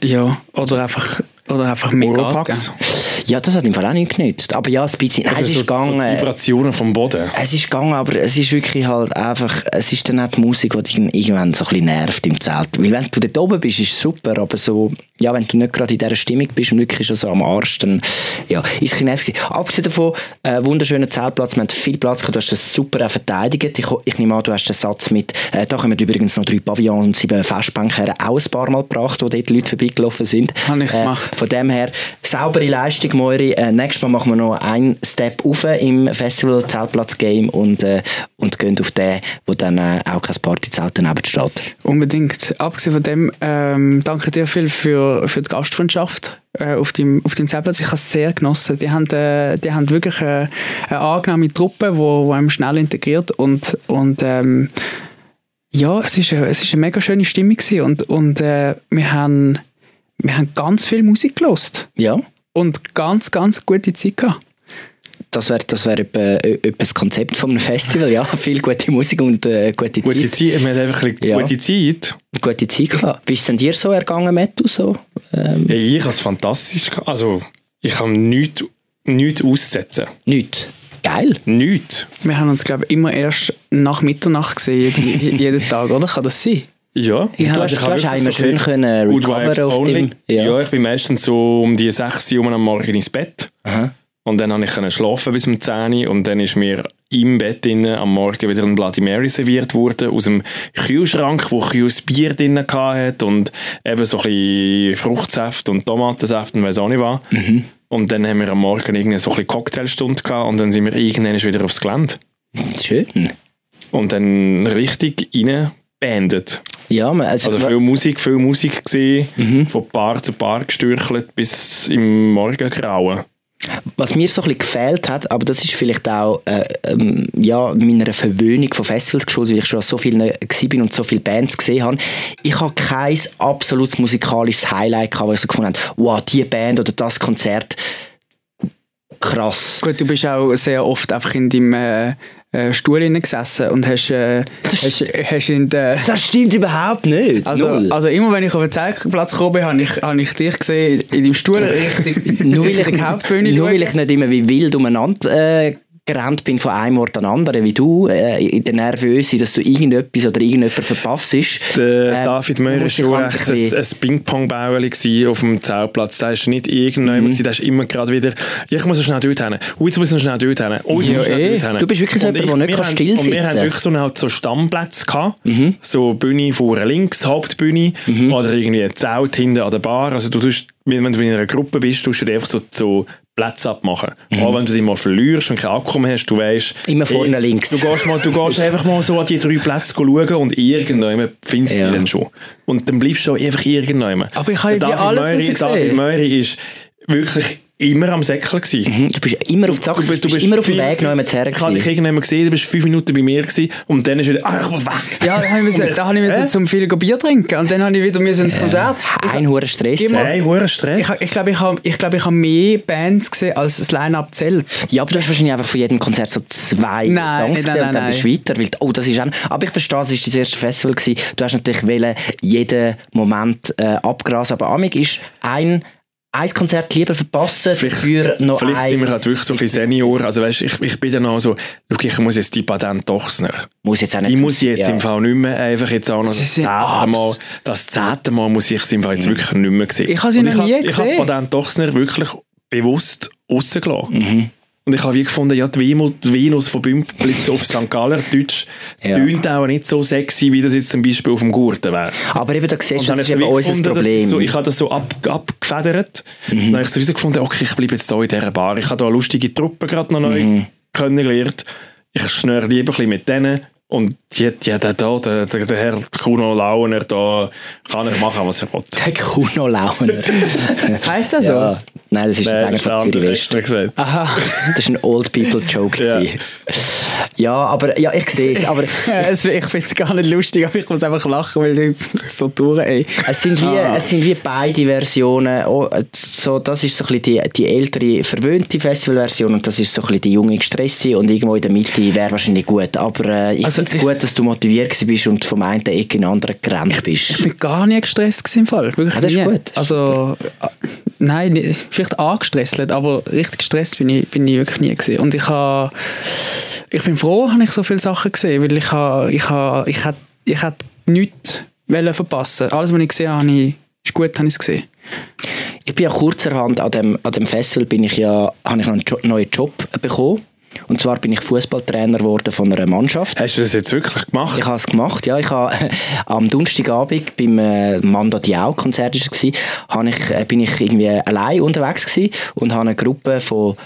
Ja, oder einfach, oder einfach mehr Gas Oropax? geben. Ja, das hat im Fall auch nicht genützt. Aber ja, ein bisschen, nein, es Also ist so, so gegangen. Vibrationen vom Boden. Es ist gegangen, aber es ist wirklich halt einfach, es ist dann auch die Musik, die dich irgendwann so ein bisschen nervt im Zelt. Weil wenn du dort oben bist, ist es super, aber so, ja, wenn du nicht gerade in dieser Stimmung bist und wirklich schon so am Arsch, dann, ja, ist es ein bisschen nervig. Abgesehen davon, äh, wunderschöner Zeltplatz, wir haben viel Platz gehabt, du hast das super auch verteidigt. Ich, ich nehme an, du hast den Satz mit, äh, da kommen übrigens noch drei Pavillons und sieben Festbänke her, auch ein paar Mal gebracht, wo dort Leute vorbeigelaufen sind. Habe ich Äh, gemacht. von dem her, saubere Leistung, Moiri. Äh, nächstes Mal machen wir noch einen Step rauf im Festival-Zeltplatz-Game und, äh, und gehen auf den, wo dann äh, auch kein Partyzelt daneben steht. Unbedingt. Abgesehen von dem, ähm, danke dir viel für, für die Gastfreundschaft äh, auf dem, auf dem Zeltplatz. Ich habe es sehr genossen. Die haben, äh, die haben wirklich äh, eine angenehme Truppe, wo, wo einem schnell integriert und, und ähm, ja, es ist, eine, es ist eine mega schöne Stimmung gewesen und, und äh, wir, haben, wir haben ganz viel Musik gelost Ja, und ganz, ganz gute Zeit gehabt. das wäre das wär etwa, äh, etwa das Konzept von einem Festival. Ja, *laughs* viel gute Musik und äh, gute Gute Zeit. Zeit, wir haben einfach ein bisschen Ja. gute Zeit. Gute Zeit gehabt. Wie ist es denn dir so ergangen, Mattu? So? Ähm, Ja, ich habe es fantastisch gehabt. Also, ich kann nichts, nichts aussetzen. Nicht. Geil. Nichts. Wir haben uns, glaube ich, immer erst nach Mitternacht gesehen, jeden, *laughs* jeden Tag, oder? Kann das sein? Ja. Hast, Also, ich habe einmal so schön können recoveren auf only. dem... Ja. ich bin meistens so um die 6 Uhr am Morgen ins Bett. Aha. Und dann konnte ich schlafen bis um 10 Uhr. Und dann ist mir im Bett innen am Morgen wieder ein Bloody Mary serviert worden. Aus dem Kühlschrank, wo kühles Bier drin hatte. Und eben so ein bisschen Fruchtsaft und Tomatensaft und weiss auch nicht was. Mhm. Und dann haben wir am Morgen irgendwie so ein bisschen Cocktailstunde gehabt. Und dann sind wir irgendwann wieder aufs Gelände. Schön. Und dann richtig reingebandet. Ja, man- also, Also viel Musik, viel Musik gesehen, Mhm. von Bar zu Bar gestürchelt bis im Morgengrauen. Was mir so ein bisschen gefehlt hat, aber das ist vielleicht auch äh, ähm, ja, meiner Verwöhnung von Festivals geschuldet, weil ich schon an so vielen gewesen bin und so viele Bands gesehen habe. Ich habe kein absolutes musikalisches Highlight gehabt, wo ich so gefunden habe, wow, die Band oder das Konzert, krass. Gut, du bist auch sehr oft einfach in deinem äh, äh, Stuhl gesessen und hast, äh, hast, hast in der... Das stimmt überhaupt nicht. Also, Null. also immer wenn ich auf den Zeltplatz gekommen bin, habe ich, habe ich dich gesehen in deinem Stuhl richtig *laughs* nur Richtung Hauptbühne nur weil ich nicht immer wie wild umeinander äh, gerannt bin von einem Ort an anderen, wie du, äh, in der Nervöse, dass du irgendetwas oder irgendjemand verpasst. Der Äh, David Möhr war schon recht ein ein, gewesen auf dem Zeltplatz. Der ist nicht irgendjemand, Mhm. der ist immer gerade wieder, ich muss schnell dort hin. Oh, jetzt muss ich schnell dort hin. Oh, jetzt Ja, muss ich schnell eh. dort hin. Du bist wirklich so Und jemand, der nicht kann still Und wir sitzen. haben wirklich so, halt so Stammplätze gehabt. Mhm. So Bühne vorne links, Hauptbühne oder irgendwie ein Zelt hinten an der Bar. Also du tust, wenn wenn du in einer Gruppe bist, tust du dir einfach so, so Plätze abmachen. Aber wenn du dich mal verlierst und kein Akku mehr hast, du weißt... Mhm. Immer vorne eh, links. Du gehst, mal, du gehst *laughs* einfach mal so an die drei Plätze schauen und irgendjemand findest du Ja. dich dann schon. Und dann bleibst du einfach irgendjemand. Aber ich habe wie alles Möri, müssen David. Möri ist wirklich immer am Säckel gewesen. Mhm, Du bist immer auf die Sache, du, bist immer auf dem Weg jemand her. Ich habe dich irgendwann gesehen, du bist fünf Minuten bei mir gewesen, und dann ist wieder, ah, ich muss weg. Ja, da habe ich, müssen, da habe ich müssen Hä? zum viel Bier trinken und dann habe ich wieder müssen ins Konzert. Ein hoher Stress. Hey, hoher Stress. Ich, ich glaube, ich habe ich glaub, ich habe mehr Bands gesehen als das Line-Up zählt. Ja, aber du hast wahrscheinlich einfach von jedem Konzert so zwei Nein, Songs nein, gesehen nein, und dann nein. bist du weiter. Weil, oh, das ist auch, aber ich verstehe, es war dein erstes Festival. Gewesen. Du hast natürlich wollen, jeden Moment äh, abgrasen. Aber Amig ist ein, ein Konzert lieber verpassen für noch Vielleicht ein... sind wir halt wirklich so ein bisschen Senior. Also weißt, ich, ich bin dann auch so, schau, ich muss jetzt die Patent Dochsner. Muss jetzt auch nicht Ich muss jetzt ja. im Fall nicht mehr einfach jetzt auch noch das zehnte Mal, das zehnte Mal muss ich es im Fall jetzt wirklich nicht mehr sehen. Ich habe sie noch nie hab- Ich habe gesehen. Patent Dochsner wirklich bewusst rausgelassen. Mhm. Und ich habe wie gefunden, ja, die Venus, von Bümplitz auf St. Galler Deutsch Ja. tönt auch nicht so sexy, wie das jetzt zum Beispiel auf dem Gurten wäre. Aber eben, da siehst du, das ist habe eben unser gefunden, Problem. So, ich habe das so ab, abgefedert. Mhm. Dann habe ich sowieso gefunden, okay, ich bleibe jetzt hier in dieser Bar. Ich habe da eine lustige Truppe gerade noch neu Mhm. kennengelernt. Ich schnöre lieber ein bisschen mit denen. Und die, die, der, der, der, der, der Herr Kuno Launer, da kann er machen, was er will. Der Kuno Launer. *laughs* Heißt das so? ja. Nein, das ist das Nein, das von ist Zürich. Aha. *laughs* Das war ein Old People Joke. Ja. Ja, aber ja, ich sehe es. Aber *laughs* Es- ich finde es gar nicht lustig, aber ich muss einfach lachen, weil das *laughs* so durch, ey. es sind wie, Ah. es sind wie beide Versionen. Oh, so, das ist so ein bisschen die, die ältere, verwöhnte Festivalversion und das ist so ein bisschen die junge, gestresste und irgendwo in der Mitte wäre wahrscheinlich gut. Aber äh, ich Also finde es ich- gut, dass du motiviert bist und vom einen Ecke in den anderen gerannt bist. Ich bin gar nie gestresst im Fall. Wirklich Ah, das ist gut, Also, äh, nein, nicht- vielleicht angestresst, aber richtig gestresst bin ich, bin ich wirklich nie gewesen. Und ich habe, ich bin froh, habe ich so viele Sachen gesehen, weil ich habe, ich habe, ich hätte, ich hätte nichts verpassen. Alles, was ich gesehen habe, habe ist gut, habe ich es gesehen. Ich bin ja kurzerhand an dem, an dem Festival bin ich ja, habe ich einen jo neuen Job bekommen. Und zwar bin ich Fußballtrainer geworden von einer Mannschaft. Hast du das jetzt wirklich gemacht? Ich habe es gemacht, ja. Ich habe *laughs* am Donnerstagabend beim äh, Manda Diao Konzert gsi, habe ich, äh, bin ich irgendwie allein unterwegs gsi und habe eine Gruppe von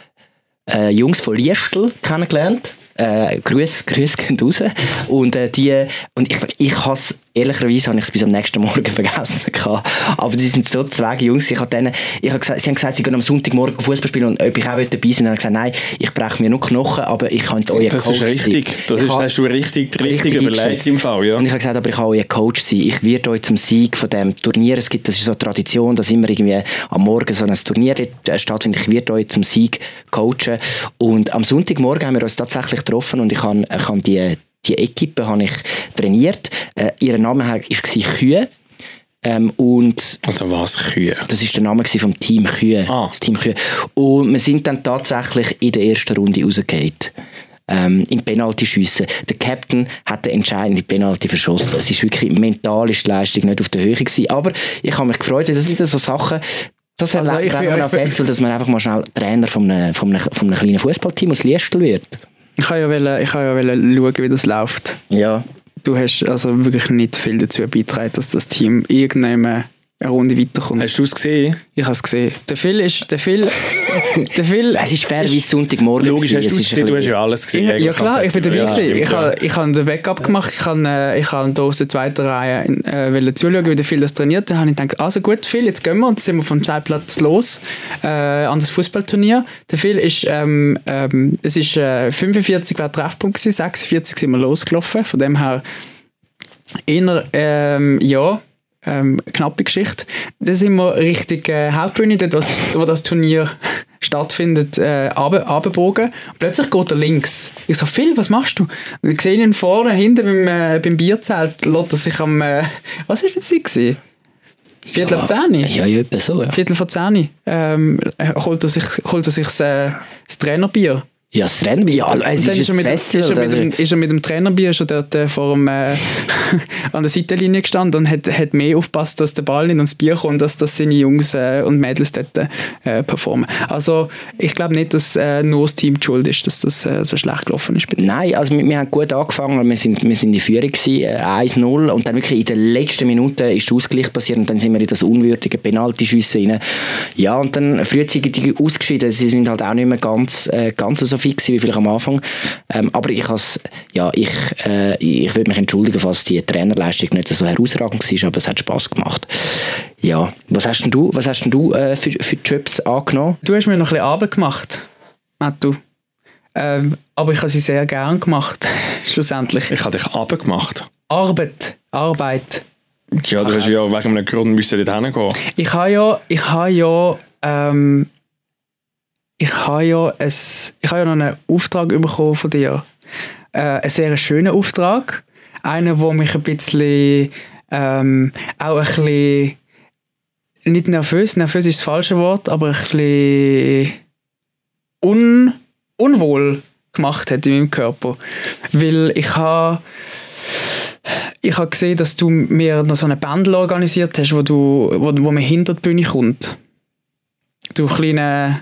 äh, Jungs von Liestl kennengelernt. Äh, Grüß, Grüß gehen raus. Und, äh, die, und ich, ich has, ehrlicherweise habe ich es bis am nächsten Morgen *laughs* vergessen. gehabt. Aber die sind so zwei Jungs. Ich hab denen, ich hab gesagt, sie haben gesagt, sie gehen am Sonntagmorgen Fußball spielen und ob ich auch dabei sein. Dann habe ich gesagt, nein, ich breche mir nur Knochen, aber ich könnte euer das Coach ist richtig. sein. Das ist, hast du richtig, richtig, richtig überlegt im Fall, ja. und ich habe gesagt, aber ich kann euer Coach sein. Ich werde euch zum Sieg von dem Turnier, es gibt, das ist so eine Tradition, dass immer irgendwie am Morgen so ein Turnier äh, stattfindet. Ich werde euch zum Sieg coachen. Und am Sonntagmorgen haben wir uns tatsächlich getroffen und ich habe, ich habe die, die Equipe habe ich trainiert. Äh, ihr Name war Kühe. Ähm, und Also was, Kühe? das ist der Name vom Team Kühe. Ah. Das Team Kühe. Und wir sind dann tatsächlich in der ersten Runde rausgegangen. Ähm, Im Penalty-Schiessen. Der Captain hat den entscheidenden Penalty verschossen. Es ist wirklich mental ist die Leistung nicht auf der Höhe gewesen. Aber ich habe mich gefreut, das sind so Sachen, das Also bin- ich auch *laughs* fest, dass man einfach mal schnell Trainer von einem, von einem, von einem kleinen Fußballteam aus Liestel wird. Ich kann ja, wollen, ich kann ja wollen schauen, wie das läuft. Ja. Du hast also wirklich nicht viel dazu beigetragen, dass das Team irgendwann eine Runde weiterkommt. Hast du es gesehen? Ich habe es gesehen. Der Phil ist... Der Phil... *laughs* der Phil Es ist fair wie Sonntagmorgen. Logisch, hast du Es gesehen, du hast ja alles gesehen. Ja, ja klar, ich bin dabei. Ja, ich stimmt, habe ich habe den Backup gemacht. Ich habe, äh, ich habe da aus der zweiten Reihe äh, zuschauen, wie der Phil das trainiert. Dann habe ich gedacht, also gut, Phil, jetzt gehen wir. Und dann sind wir vom Zeitplatz los äh, an das Fußballturnier. Der Phil ist, ähm, ähm, es ist äh, 45 war Treffpunkt gewesen, 46 sind wir losgelaufen. Von dem her eher, ähm, ja, ähm, knappe Geschichte. Dann sind wir Richtung äh, Hauptbühne, dort was, wo das Turnier *laughs* stattfindet, äh, Plötzlich geht er links. Ich so, Phil, was machst du? Und ich sehe ihn vorne, hinten beim, äh, beim Bierzelt, lässt er sich am, äh, was war Zeit? gewesen? Viertel ab zehn? Ja, ja, etwa so, ja. Viertel vor zehn ähm, holt er sich, holt er sich das, äh, das Trainerbier. Ja, das Rennen, ja, es dann ist er mit, dem- Festival. ist, er mit also- dem, ist er mit dem Trainerbier ist er dort äh, vor dem, äh, *laughs* an der Seitenlinie gestanden und hat, hat mehr aufgepasst, dass der Ball nicht ans Bier kommt, dass, dass seine Jungs äh, und Mädels dort äh, performen. Also ich glaube nicht, dass äh, nur das Team die schuld ist, dass das äh, so schlecht gelaufen ist. dir. Nein, also wir, wir haben gut angefangen, wir sind, wir sind in Führung gewesen, äh, 1-0 und dann wirklich in den letzten Minuten ist der Ausgleich passiert und dann sind wir in das unwürdige Penaltyschüsse rein. Ja, und dann frühzeitig ausgeschieden, sie sind halt auch nicht mehr ganz, äh, ganz so fit gewesen, wie vielleicht am Anfang. Ähm, aber ich has, ja, ich, äh, ich würde mich entschuldigen, falls die Trainerleistung nicht so herausragend war, aber es hat Spaß gemacht. Ja, was hast denn du, was hast denn du äh, für, für Jobs angenommen? Du hast mir noch ein bisschen Arbeit gemacht, Mattu. Ähm, aber ich habe sie sehr gern gemacht, *laughs* schlussendlich. Ich habe dich abgemacht. Arbeit, Arbeit. Ja, du hast ja wegen einem Grund müssen dort hingehen. Ich habe ja, ich habe ja, ähm, ich habe ja, ein, ich habe ja noch einen Auftrag bekommen von dir. Äh, einen sehr schönen Auftrag. Einen, der mich ein bisschen, ähm, auch ein bisschen, nicht nervös, nervös ist das falsche Wort, aber ein bisschen un, unwohl gemacht hat in meinem Körper. Weil ich habe ich habe gesehen, dass du mir noch so eine Bändel organisiert hast, wo, du, wo, wo man hinter die Bühne kommt. Du kleine,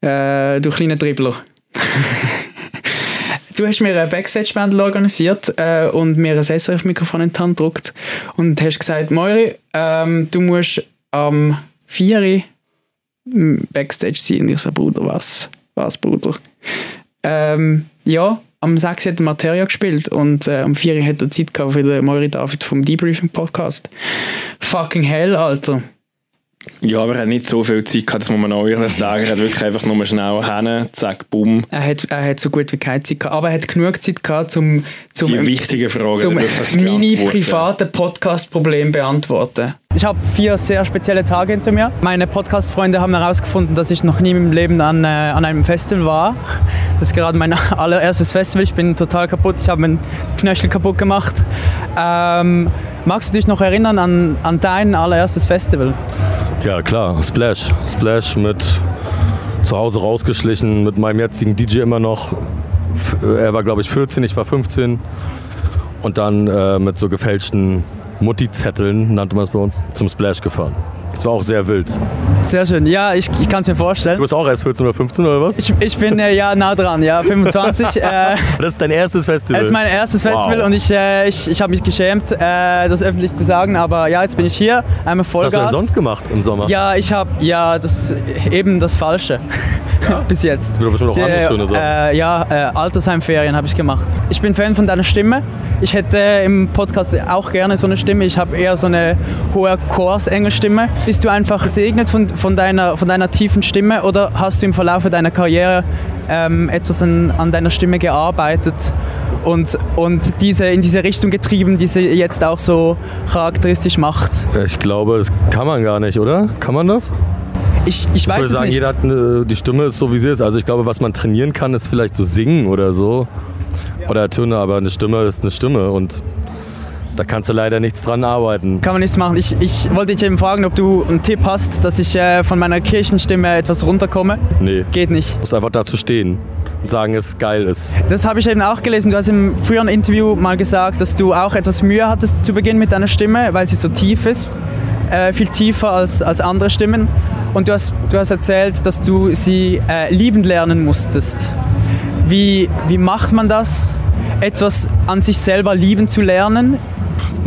äh, du kleine Dribbler. *laughs* du hast mir ein Backstage-Bändel organisiert äh, und mir ein SRF-Mikrofon in die Hand gedruckt und hast gesagt, Moiri, ähm, du musst am 4 Uhr im Backstage sein. Und ich so, Bruder, was? Was, Bruder? Ähm, ja, am 6 hat der Materia gespielt und äh, am 4 hat er Zeit gehabt für den Moiri David vom Debriefing Podcast. Fucking hell, Alter. Ja, aber er hat nicht so viel Zeit gehabt, das muss man auch ehrlich sagen. Er hat wirklich einfach nur schnell hin, zack, bumm. Er hat, er hat so gut wie keine Zeit gehabt, aber er hat genug Zeit gehabt, um Die Fragen zum meine privaten Podcast-Problem beantworten. Ich habe vier sehr spezielle Tage hinter mir. Meine Podcast-Freunde haben herausgefunden, dass ich noch nie meinem Leben an, äh, an einem Festival war. Das ist gerade mein *laughs* allererstes Festival. Ich bin total kaputt. Ich habe meinen Knöchel kaputt gemacht. Ähm, magst du dich noch erinnern an, an dein allererstes Festival? Ja, klar, Splash. Splash mit zu Hause rausgeschlichen, mit meinem jetzigen DJ immer noch. F- Er war, glaube ich, 14, ich war 15. Und dann äh, mit so gefälschten Mutti-Zetteln, nannte man es bei uns, zum Splash gefahren. Das war auch sehr wild. Sehr schön. Ja, ich, ich kann es mir vorstellen. Du bist auch erst 14 oder 15 oder was? Ich, ich bin äh, ja nah dran, ja, 25. *laughs* äh, Das ist dein erstes Festival. Es ist mein erstes Festival Wow. und ich, äh, ich, ich habe mich geschämt, äh, das öffentlich zu sagen, aber ja, jetzt bin ich hier, einmal Was hast du denn Vollgas. sonst gemacht im Sommer? Ja, ich habe ja das eben das Falsche *laughs* bis jetzt. Du bestimmt auch Die, andere schöne Sachen. äh, ja, äh, Altersheimferien habe ich gemacht. Ich bin Fan von deiner Stimme. Ich hätte im Podcast auch gerne so eine Stimme. Ich habe eher so eine hohe Chorsänger-Stimme. Bist du einfach gesegnet von, von, deiner, von deiner tiefen Stimme oder hast du im Verlauf deiner Karriere ähm, etwas an, an deiner Stimme gearbeitet und, und diese in diese Richtung getrieben, die sie jetzt auch so charakteristisch macht? Ich glaube, das kann man gar nicht, oder? Kann man das? Ich, ich Ich weiß würde sagen, nicht. jeder hat eine, die Stimme ist so wie sie ist. Also ich glaube, was man trainieren kann, ist vielleicht so singen oder so. Oder Töne, aber eine Stimme ist eine Stimme und da kannst du leider nichts dran arbeiten. Kann man nichts machen. Ich, ich wollte dich eben fragen, ob du einen Tipp hast, dass ich äh, von meiner Kirchenstimme etwas runterkomme. Nee. Geht nicht. Du musst einfach dazu stehen und sagen, es geil ist. Das habe ich eben auch gelesen. Du hast im früheren Interview mal gesagt, dass du auch etwas Mühe hattest zu Beginn mit deiner Stimme, weil sie so tief ist. Äh, viel tiefer als, als andere Stimmen. Und du hast, du hast erzählt, dass du sie äh, liebend lernen musstest. Wie, wie macht man das? Etwas an sich selber lieben zu lernen?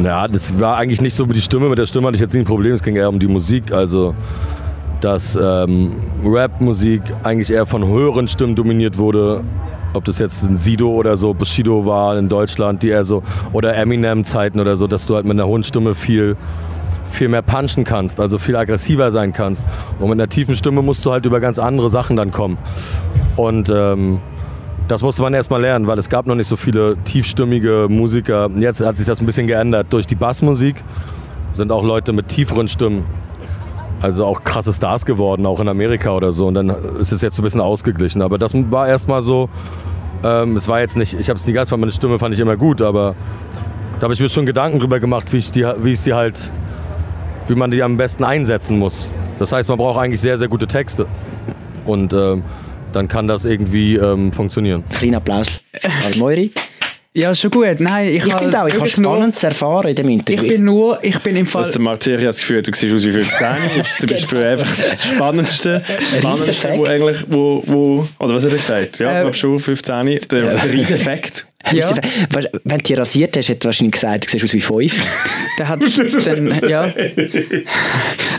Ja, das war eigentlich nicht so wie die Stimme. Mit der Stimme hatte ich jetzt nie ein Problem. Es ging eher um die Musik. Also, dass ähm, Rap-Musik eigentlich eher von höheren Stimmen dominiert wurde. Ob das jetzt ein Sido oder so, Bushido war in Deutschland, die eher so, oder Eminem-Zeiten oder so, dass du halt mit einer hohen Stimme viel, viel mehr punchen kannst, also viel aggressiver sein kannst. Und mit einer tiefen Stimme musst du halt über ganz andere Sachen dann kommen. Und ähm, das musste man erstmal lernen, weil es gab noch nicht so viele tiefstimmige Musiker. Jetzt hat sich das ein bisschen geändert. Durch die Bassmusik sind auch Leute mit tieferen Stimmen, also auch krasse Stars geworden, auch in Amerika oder so. Und dann ist es jetzt so ein bisschen ausgeglichen. Aber das war erstmal so, ähm, es war jetzt nicht, ich habe es nie ganz, weil meine Stimme fand ich immer gut, aber da habe ich mir schon Gedanken drüber gemacht, wie ich, die, wie ich sie halt, wie man die am besten einsetzen muss. Das heißt, man braucht eigentlich sehr, sehr gute Texte. Und ähm, dann kann das irgendwie ähm, funktionieren. Kleiner Applaus Moiri. Ja, ist schon gut. Nein, ich, Ich habe finde auch, ich habe nur- Spannendes erfahren in dem Interview. Ich bin nur, ich bin im Fall. Dass der Martiri das Gefühl du siehst aus wie 15. *laughs* ist zum Beispiel einfach das Spannendste. *laughs* Spannendste, wo eigentlich, wo, wo, oder was hat er gesagt? Ja, Äh, ich glaube schon 15. Der, der Rieseffekt. Ja. Wenn du dich rasiert hast, hätte wahrscheinlich gesagt, du siehst aus wie fünf. *laughs* Der hat dann, ja.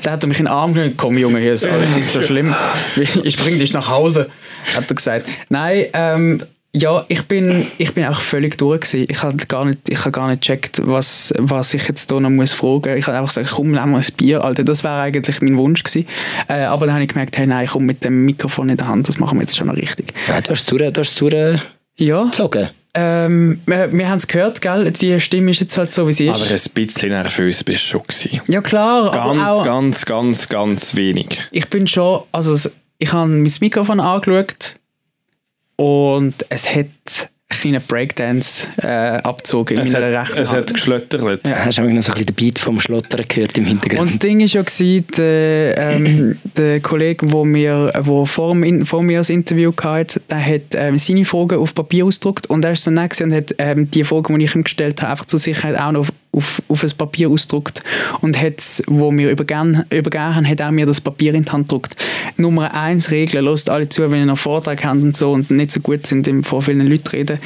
Der hat mich in den Arm genommen. Komm, Junge, hier ist alles nicht so schlimm. Ich bring dich nach Hause, hat er gesagt. Nein, ähm, ja, ich bin, ich bin auch völlig durch gewesen. Ich habe gar nicht, ich habe gar nicht gecheckt, was, was ich jetzt hier noch muss fragen. Ich habe einfach gesagt, komm, nimm mal ein Bier, Alter. Das wäre eigentlich mein Wunsch gewesen. Äh, aber dann habe ich gemerkt, hey, nein, komm mit dem Mikrofon in der Hand, das machen wir jetzt schon noch richtig. Ja, du hast es durch- du hast es durchgezogen. Ja, ähm, wir, wir haben es gehört, gell? Die Stimme ist jetzt halt so, wie sie ist. Aber ein bisschen nervös bist du schon gewesen. ja klar, Ganz, auch, ganz, ganz, ganz wenig. ich bin schon, also ich habe mein Mikrofon angeschaut und es hat kleinen Breakdance äh, in Es meiner hat, rechten es hat Hand. geschlöttert. Ja. Hast du noch so ein bisschen den Beat vom Schlottern gehört im Hintergrund? Und das Ding war ja, gewesen, der, ähm, *laughs* der Kollege, wo mir, wo vor, vor mir das Interview hatte, der hat ähm, seine Fragen auf Papier ausgedruckt und er ist so nett und hat ähm, die Fragen, die ich ihm gestellt habe, einfach zur Sicherheit auch noch auf, auf, auf ein Papier ausgedruckt und hat, wo wir übergeben, übergeben haben, hat er mir das Papier in die Hand gedruckt. Nummer eins Regel, lasst alle zu, wenn ihr einen Vortrag habt und so und nicht so gut sind, im vor vielen Leuten reden,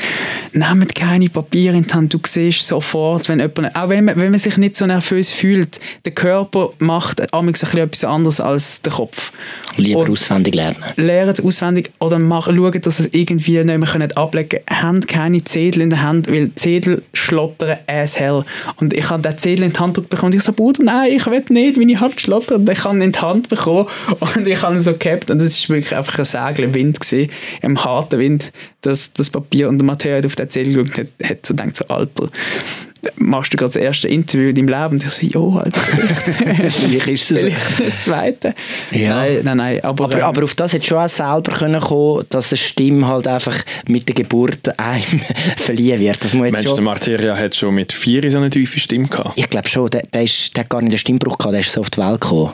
nehmt keine Papier in die Hand, du siehst sofort, wenn jemand, auch wenn man, wenn man sich nicht so nervös fühlt, der Körper macht amigs ein bisschen etwas anderes als der Kopf. Lieber Und- auswendig lernen. es auswendig oder mach, schauen, dass es irgendwie nicht mehr ablegen können. Habt keine Zettel in der Hand, weil Zettel schlottern as hell. Und ich habe den Zettel in die Hand bekommen und ich so, Bruder, nein, ich will nicht, wenn ich halb geschlottert. Und ich habe ihn in die Hand bekommen und ich habe ihn so gehabt und es war wirklich einfach ein Segel Wind gewesen, im harten Wind, das, das Papier. Und der Matteo hat auf den Zettel geschaut und hat, hat so gedacht, so, Alter, machst du gerade das erste Interview in deinem Leben? Und ich so, jo, Alter, vielleicht, *laughs* Vielleicht ist es vielleicht das zweite. Ja. Nein, nein, nein. Aber, Aber, ähm, aber auf das hätte schon auch selber können kommen, dass eine Stimme halt einfach mit der Geburt einem *laughs* verliehen wird. Das muss jetzt der schon, Materia hat schon mit vier so eine tiefe Stimme gehabt. ich glaube schon, der, der, ist, der hat gar nicht den Stimmbruch gehabt, der ist so auf die Welt gekommen.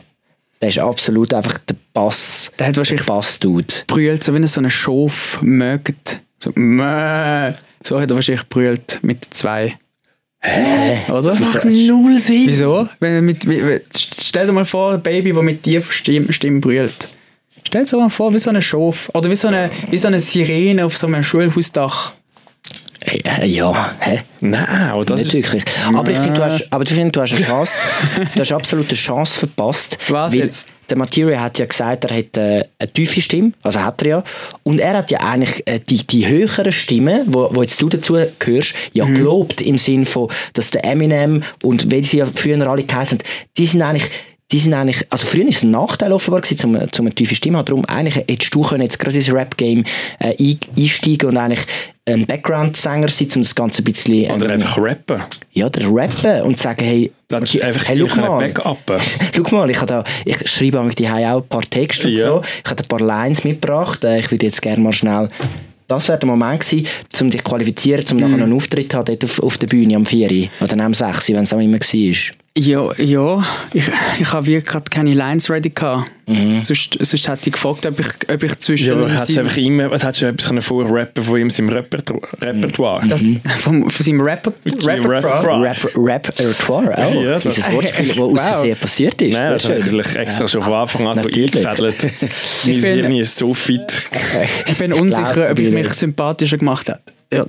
Der ist absolut einfach der Bass. Der hat wahrscheinlich- Bass-Dude. brüllt, so wie er so einen Schof mögt. So, Mö. so hat er wahrscheinlich brüllt mit zwei. Oder? null Sinn. Wieso? Wenn mit, wie- stell dir mal vor, ein Baby, das mit tiefer Stimme, Stimme brüllt. Stell dir mal vor, wie so ein Schof. Oder wie so eine, wie so eine Sirene auf so einem Schulhausdach. Äh, ja, hä? Nein, aber das Nicht ist... wirklich. Aber ich finde, du hast, aber ich finde, du hast eine Chance, *laughs* du hast absolut eine Chance verpasst. Was weil jetzt? Der Material hat ja gesagt, er hat äh, eine tiefe Stimme, also hat er ja. Und er hat ja eigentlich äh, die, die höheren Stimmen, wo, wo jetzt du dazu gehörst, ja Mhm. gelobt im Sinn von, dass der Eminem und wie sie ja früher alle geheißen die sind eigentlich die sind eigentlich, also früher war es ein Nachteil offenbar gewesen, zum, zum eine tiefe Stimme zu haben. Darum eigentlich hättest du können jetzt gerade ins Rap-Game äh, ein- einsteigen und eigentlich ein Background-Sänger sein, um das Ganze ein bisschen... Oder ähm, einfach rappen. ja, der rappen und sagen, hey, Das ist einfach hey, schau mal, *laughs* schau mal, ich, da, ich schreibe auch die auch ein paar Texte und Ja. so. Ich habe ein paar Lines mitgebracht. Äh, Ich würde jetzt gerne mal schnell... Das wäre der Moment gewesen, um dich zu qualifizieren, um Mhm. nachher einen Auftritt zu haben dort auf, auf der Bühne am 4 Uhr. Oder am 6 Uhr, wenn es auch immer war. Ja, ja. Ich, ich habe wirklich gerade keine Lines ready gehabt. Sonst, sonst hätte ich gefragt, ob ich, ob ich zwischen... Ja, aber hättest einfach immer, was hättest du etwas vorrappen von ihm, seinem Repertoire? Repertoire? das, vom, von seinem Rapper, Repertoire. Repertoire. Rap, Repertoire auch. Ja, das- Dieses Wortspiel, das aus Wow. Versehen passiert ist. Nein, das Sehr ist schön. natürlich extra schon von Anfang an so eingefädelt. *laughs* Mein Hirn ist so fit. Ich bin unsicher, ob ich mich sympathischer gemacht hätte. Ja.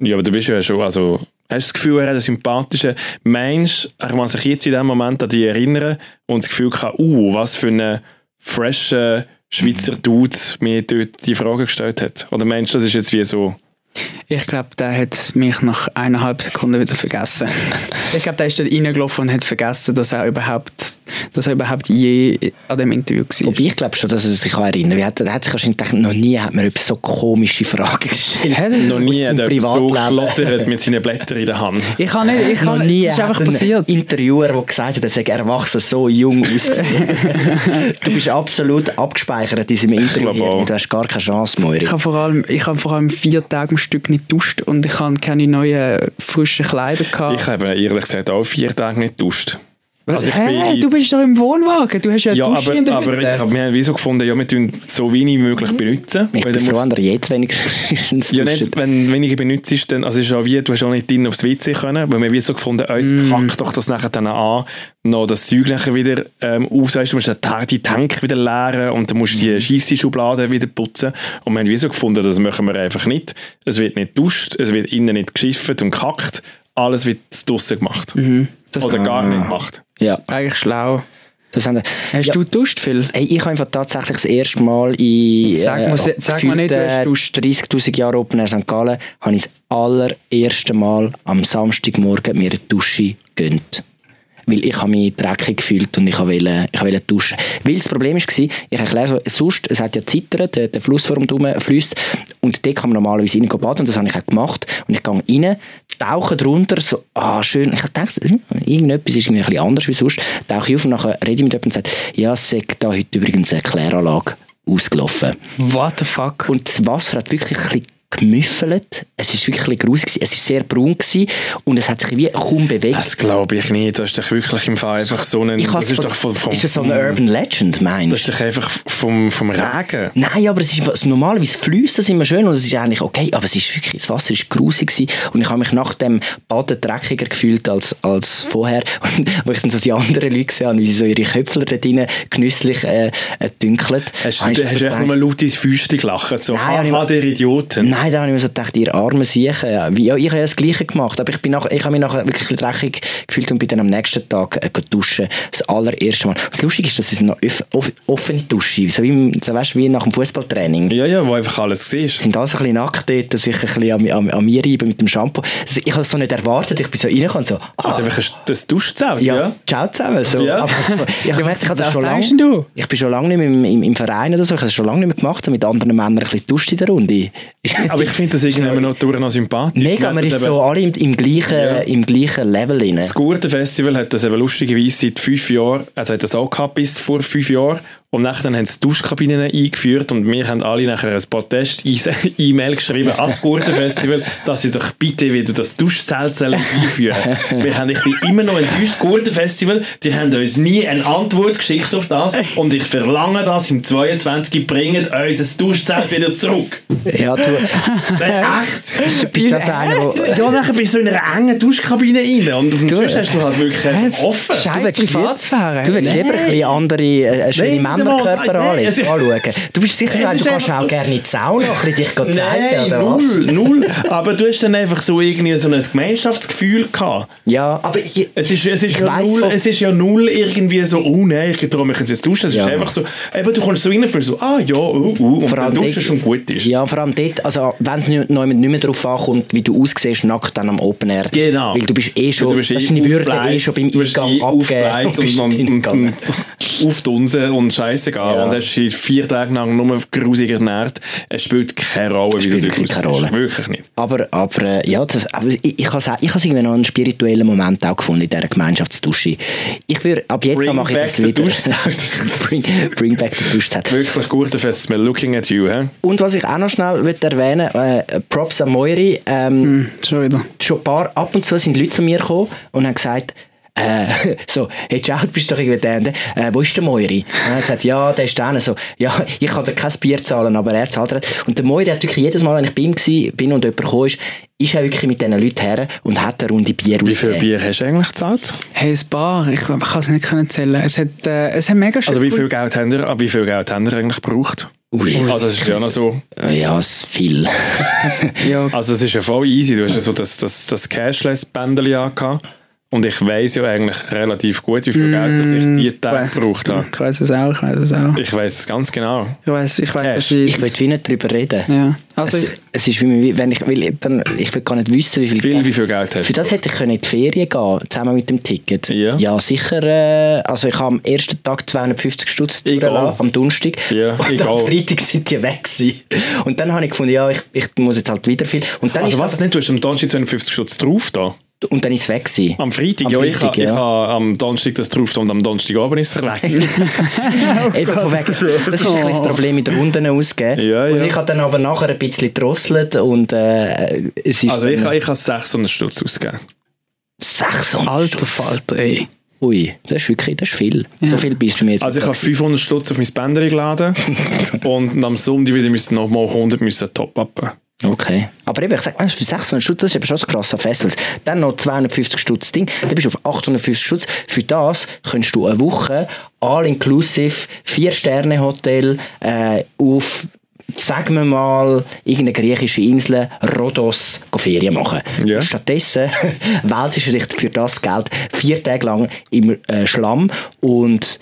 Ja, aber du bist ja schon, also, hast du das Gefühl, er hat einen sympathischen Mensch, er kann sich jetzt in dem Moment an dich erinnern und das Gefühl gehabt, uh, was für einen freshen Schweizer Dude mir dort die Frage gestellt hat. Oder meinst du, das ist jetzt wie so, Ich glaube, der hat mich nach eineinhalb Sekunden wieder vergessen. ich glaube, der ist dort reingelaufen und hat vergessen, dass er überhaupt, dass er überhaupt je an dem Interview war. Wobei ich glaube schon, dass er sich kann erinnern kann. Er hat sich wahrscheinlich gedacht, noch nie hat mir etwas so komische Fragen gestellt. Noch nie Aus hat er so geschlottert mit seinen Blättern in der Hand. Ich kann nicht, ich kann noch nie das ist einfach hat ein passiert. Interviewer, der gesagt hat, er sei erwachsen so jung ausgesehen. *laughs* du bist absolut abgespeichert in diesem Interview. Du hast gar keine Chance, Moiri. Ich habe vor allem, ich habe vor allem vier Tage Stück nicht duscht und ich habe keine neuen frischen Kleider gehabt. Ich habe ehrlich gesagt auch vier Tage nicht geduscht. Also ich Hä? bin- du bist doch im Wohnwagen, du hast ja, Ja, Dusche aber, in der aber Hütte. ich hab, wir haben wie so gefunden, ja, wir tun so wenig wie möglich benutzen. Ich bin froh, er jetzt wenigstens ja, nicht, wenn weniger benutzt ist, dann, also es ist auch wie, du hast auch nicht drin aufs WC können, weil wir wie so gefunden, uns Mm. kackt doch das nachher dann an, noch das Zeug nachher wieder ähm, aus, weißt, du musst den die Tank wieder leeren und dann musst du Mm. die Scheisse-Schublade wieder putzen und wir haben wie so gefunden, das machen wir einfach nicht. Es wird nicht duscht, es wird innen nicht geschifft und gekackt, alles wird draussen gemacht. Mhm. Das Oder gar nicht gemacht. Ja, eigentlich schlau. das haben. Hast ja. du duscht viel? Hey, ich habe einfach tatsächlich das erste Mal in Sag mal- sag mal nicht, du hast duscht. 30'000 Jahre Open Air St. Gallen habe ich das allererste Mal am Samstagmorgen mir eine Dusche gönnt. Weil ich habe mich dreckig gefühlt und ich wollte, ich wollte duschen. Weil das Problem war, ich erkläre so, sonst, es hat ja zittert, der, der Fluss vor dem fließt und dort kann man normalerweise rein baden und das habe ich auch gemacht. Und ich gehe rein, tauche drunter, so, ah, schön. Ich dachte, hm, irgendetwas ist irgendwie ein bisschen anders wie sonst. Tauche ich auf und nachher rede ich mit jemandem und sage, ja, es sagt da heute übrigens eine Kläranlage ausgelaufen. What the fuck? Und das Wasser hat wirklich ein bisschen gemüffelt. Es ist wirklich grusig. Es war sehr braun gewesen und es hat sich wie kaum bewegt. Das glaube ich nicht. Das ist doch wirklich im Fall einfach so ein. ich Das ist von- doch vom, vom, ist das so eine Urban Legend, Das meinst ist doch einfach vom, vom Regen. Nein, aber es ist, normalerweise fließt das immer schön und es ist eigentlich okay, aber es ist wirklich, das Wasser ist grusig gewesen und ich habe mich nach dem Baden dreckiger gefühlt als, als vorher *laughs* und wo ich dann so die anderen Leute gesehen habe, wie sie so ihre Köpfler da drinnen genüsslich äh, äh, dünkeln. Hast du, hast du gedacht, nur laut ins Füßchen gelacht? So, Nein, haha, der Idioten. Nein, Nein, da habe ich mir so gedacht, ihr armen Siechen. Ja, ich habe ja das Gleiche gemacht, aber ich, bin nach, ich habe mich nachher wirklich dreckig gefühlt und bin dann am nächsten Tag äh, duschen. Das allererste Mal. Das Lustige ist, dass es noch öff, off, offene Dusche, so wie, so, weißt, wie nach dem Fußballtraining. Ja, ja, wo einfach alles siehst. sind alles ein bisschen nackt dort, dass ich ein bisschen an, an, an mir reibe mit dem Shampoo. Also ich habe es so nicht erwartet. Ich bin so reingekommen und so, ah, Also einfach ein- das Duschzelt, ja, ja. ciao zusammen. So. Ja. Aber das, ich habe *laughs* gemerkt, ich habe das schon lange, du? ich bin schon lange nicht mehr im, im, im Verein oder so, ich habe das schon lange nicht mehr gemacht, so mit anderen Männern ein bisschen duscht in der Runde. Aber ich finde das irgendwie noch durch noch sympathisch. Mega, Man ist so alle im, im, gleichen, Ja. im gleichen Level drin. Das Gurtenfestival hat das eben lustigerweise seit fünf Jahren, also hat das auch gehabt bis vor fünf Jahren. Und nachher dann haben sie Duschkabinen eingeführt und wir haben alle nachher ein Protest-E-Mail *laughs* geschrieben ans Gurtenfestival, dass sie doch bitte wieder das Duschzelt einführen wir haben, Ich bin immer noch enttäuscht. Gurtenfestival, die haben uns nie eine Antwort geschickt auf das und ich verlange das im 22. bringt unser Duschzelt wieder zurück. Ja, du, Nein, echt? bist das einer, wo... Ja, nachher bist du in einer engen Duschkabine rein und auf dem Du- Tisch hast du halt wirklich offen. Scheiß willst lieber-. Du willst lieber ein bisschen andere, äh, schöne Nein, Männerkörper nein, es- anschauen. Du bist sicher so, du kannst auch so- gerne in die Sauna ein dich *laughs* zeigen, Nein, oder was? null, null. Aber du hast dann einfach so irgendwie so ein Gemeinschaftsgefühl gehabt. Ja, aber ich, Es ist, es, ist ja null, es ist ja null irgendwie so, oh nein, ich traue mich jetzt duschen. Es Ja. ist einfach so, eben, du kommst so rein und findest so, ah ja, uh, uh, und Vor allem duschen dort- schon gut ist. Ja, vor allem dort, also wenn es nicht, nicht mehr darauf ankommt, wie du aussiehst, nackt dann am Open Air. Genau. Weil du bist eh schon, du bist eh Würde eh schon beim Eingang eh abgegeben. aufgebläht bist und, und, *laughs* und, hingegangen. und aufdunsen und scheißegal. Ja. Und hast dich vier Tage lang nur grusig ernährt. Es spielt keine Rolle, wie du spielt dich wirklich keine. Rolle. Wirklich nicht. Aber, aber, äh, ja, das, aber ich, ich habe ich has irgendwie noch einen spirituellen Moment auch gefunden in dieser Gemeinschaftsdusche. Ich würde, ab jetzt Bring mache ich das wieder. *laughs* Bring, bring back the Duschzelt. Wirklich gute Festival. Looking at you, hä? Und was ich auch noch schnell möchte erwähnen äh, Props an Moiri. Ähm, Hm, schon wieder. schon ein paar, ab und zu sind Leute zu mir gekommen und haben gesagt, äh, *laughs* so, hey, ciao, du bist doch irgendwie der, äh, wo ist der Moiri? Und er hat gesagt, ja, der ist da. So, ja, *laughs* ich kann dir kein Bier zahlen, aber er zahlt. Und der Moiri hat wirklich jedes Mal, wenn ich bei ihm war, bin und jemand gekommen ist, ist er wirklich mit diesen Leuten her und hat eine Runde Bier Wie viel. Bier hast du eigentlich gezahlt? Hey, ein Bar, ich, ich kann es nicht können zählen. Es hat, äh, es hat mega Also wie viel Geld haben ihr, wie viel Geld haben ihr eigentlich gebraucht? Ui. Also das ist ja noch so. Ja, es ist viel. *laughs* Ja, Also es ist ja voll easy. Du hast ja so das, das, das Cashless-Bändeli angehabt. Und ich weiss ja eigentlich relativ gut, wie viel Geld dass ich die Tage gebraucht habe. ich weiß es auch, ich weiß es auch. Ich weiss es ganz genau. Ich weiß, ich weiß, Cash. dass ich... Ich will wie nicht darüber reden. ja. Also ich, Es, es ist wie, wenn ich will, dann, ich will gar nicht wissen, wie viel, Viel, wie viel Geld hast Für das hätte ich können in die Ferien gehen zusammen mit dem Ticket. Ja. sicher. Äh, also ich habe am ersten Tag 250 Stutz am Donnerstag. Ja, und egal. am Freitag sind die weg gewesen. Und dann habe ich gefunden, ja, ich, ich muss jetzt halt wieder viel. Und dann, Also ist was es- nicht, du hast am Donnerstag 52 Stutz drauf da. Und dann ist es weg gewesen. Am Freitag? Am ja, ich, Freitag, ich ja. habe am Donnerstag das drauf und am Donnerstag oben ist er weg. *laughs* Eben *laughs* von wegen, das ist ein das Problem mit Runden ausgeben. Ja, Und ja. ich habe dann aber nachher ein bisschen gedrosselt und äh, es ist also ich, ich habe 600 Stutz ausgegeben. 600 alter Falter, ey. Ui, das ist wirklich das ist viel. So viel bist du mir jetzt Also ich habe 500 Stutz auf mein Bändchen geladen *laughs* und am Sonntag wieder müssen noch mal 100 müssen top-uppen. Okay. Aber eben, ich sage, weißt, für 600 Stutz, das ist eben schon so krass an Festivals. Dann noch 250 Stutz Ding, dann bist du auf 850 Stutz. Für das könntest du eine Woche all-inclusive, Vier-Sterne-Hotel äh, auf, sagen wir mal, irgendeine griechische Insel, Rhodos, Ferien machen. Ja. Stattdessen wählst du dich für das Geld vier Tage lang im äh, Schlamm und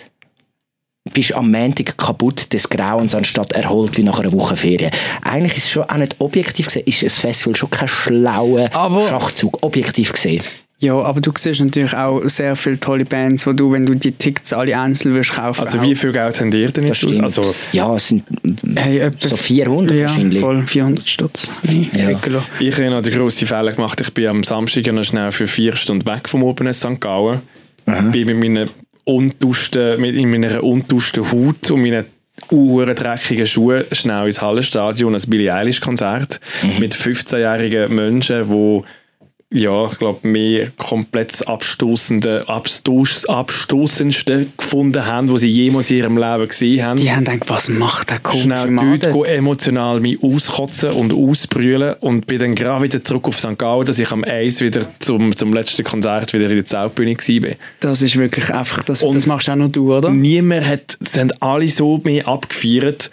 bist am Montag kaputt des Grauens, anstatt erholt wie nach einer Woche Ferien. Eigentlich ist es schon auch nicht objektiv gesehen, ist ein Festival schon kein schlauer Aber- Schachzug, objektiv gesehen. Ja, aber du siehst natürlich auch sehr viele tolle Bands, wo du, wenn du die Tickets alle einzeln willst kaufen Also auch- wie viel Geld habt ihr denn jetzt? Also ja, es sind Hey, etwa- so 400 ja, wahrscheinlich. voll 400 Stutz. Nee, Ja. ich habe noch die grosse Fälle gemacht. Ich bin am Samstag noch schnell für vier Stunden weg vom Open St. Gallen. Bin mit meinen untuschten, mit in meiner untuschten Haut und meinen uhren dreckigen Schuhen schnell ins Hallenstadion, ein Billie Eilish Konzert mit 15-jährigen Menschen, die ja, ich glaube, mehr komplett abstoßende, abstoß, abstoßendste gefunden haben, die sie jemals in ihrem Leben gesehen haben. Die haben gedacht, was macht der komische schnell Mann dort? go emotional mich auskotzen und ausbrüllen und bin dann gerade wieder zurück auf St. Gallen, dass ich am Eis wieder zum, zum letzten Konzert wieder in der Zeltbühne war. Das ist wirklich einfach, das, Und- das machst auch nur du, oder? Niemand hat, es haben alle so mehr abgefeiert,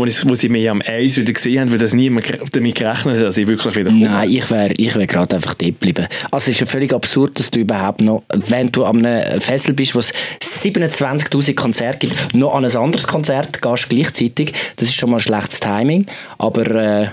wo, ich, wo sie mich am Eis wieder gesehen haben, weil das niemand damit gerechnet hat, dass ich wirklich wieder komme. Nein, ich wäre ich wär gerade einfach dort geblieben. Also es ist ja völlig absurd, dass du überhaupt noch, wenn du an einem Festival bist, wo es 27'000 Konzerte gibt, noch an ein anderes Konzert gehst gleichzeitig. Das ist schon mal schlechtes Timing. Aber, äh,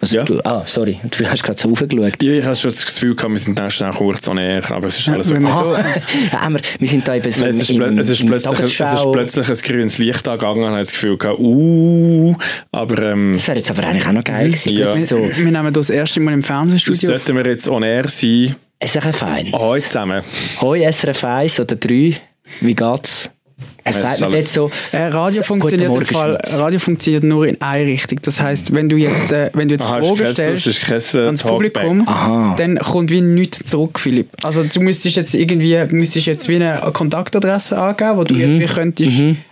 was Ja. du, ah, sorry, du hast gerade so aufgeschaut. Ja, ich habe schon das Gefühl gehabt, wir sind dann schnell kurz on air, aber es ist alles wir Ah, *laughs* ja, haben wir, wir sind da eben so es, ist im, es, ist im plötzlich, es ist plötzlich ein grünes Licht angegangen und ich habe das Gefühl gehabt, uh, aber ähm, Das wäre jetzt aber eigentlich auch noch geil gewesen. Ja. So, Wir nehmen das erste Mal im Fernsehstudio. sollten wir jetzt on air sein, SRF 1. heute zusammen. Hoi SRF 1 oder 3. Wie geht's? Es sagt jetzt so... Äh, Radio, funktioniert Morgen, Fall. Radio funktioniert nur in eine Richtung. Das heißt, wenn du jetzt, äh, wenn du jetzt Aha, ist Fragen stellst äh, ans Talkback. Publikum, Aha. dann kommt wie nichts zurück, Philipp. Also du müsstest jetzt irgendwie, müsstest jetzt wie eine Kontaktadresse angeben, wo du Mhm. jetzt wie könntest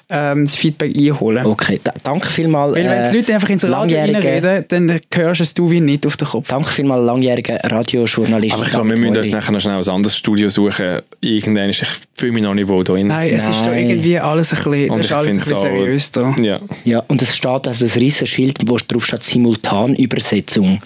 ähm, das Feedback einholen. Okay, da, danke vielmals. Weil wenn die Leute einfach ins Radio langjährige- reinreden, dann hörst es du wie nicht auf den Kopf. Danke vielmals, langjähriger Radiojournalist. Aber ich glaube, wir müssen uns nachher noch schnell ein anderes Studio suchen. Irgendwann ist ich fühle mich noch nicht wohl da drin. Nein, es ist da Nein. irgendwie alles ein bisschen, Und das ich ist alles ein bisschen auch- seriös da. Ja. Ja, und es steht also ein riesen Schild, wo drauf steht Simultanübersetzung.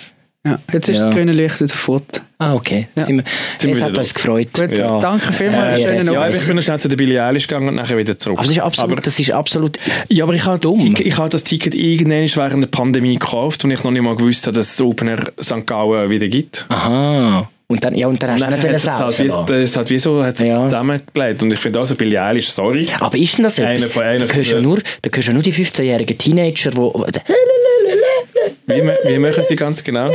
Ja. Jetzt ist Ja. das grüne Licht wieder fort. Ah, okay. Ja. Sind wir, Sind es wir hat uns gefreut. Gut, Ja. danke vielmals, Äh, schönen ja, ich bin noch schnell zu der Billie Eilish gegangen und nachher wieder zurück. Aber das ist absolut, Aber- das ist absolut Ja, aber ich habe Dumm. das Ticket, ich habe das Ticket irgendwann während der Pandemie gekauft und ich noch nicht mal gewusst habe, dass es Opener St. Gallen wieder gibt. Aha. Und dann, ja, und dann hast du hat den es halt wie, das ist halt wie so hat sich Ja. zusammengelegt. Und ich finde also Billie Eilish, sorry. Aber ist denn das Einer etwas? von- einer da von hörst du ja den- nur, da hörst du ja nur die 15-jährigen Teenager, die... Wie, wie machen sie ganz genau?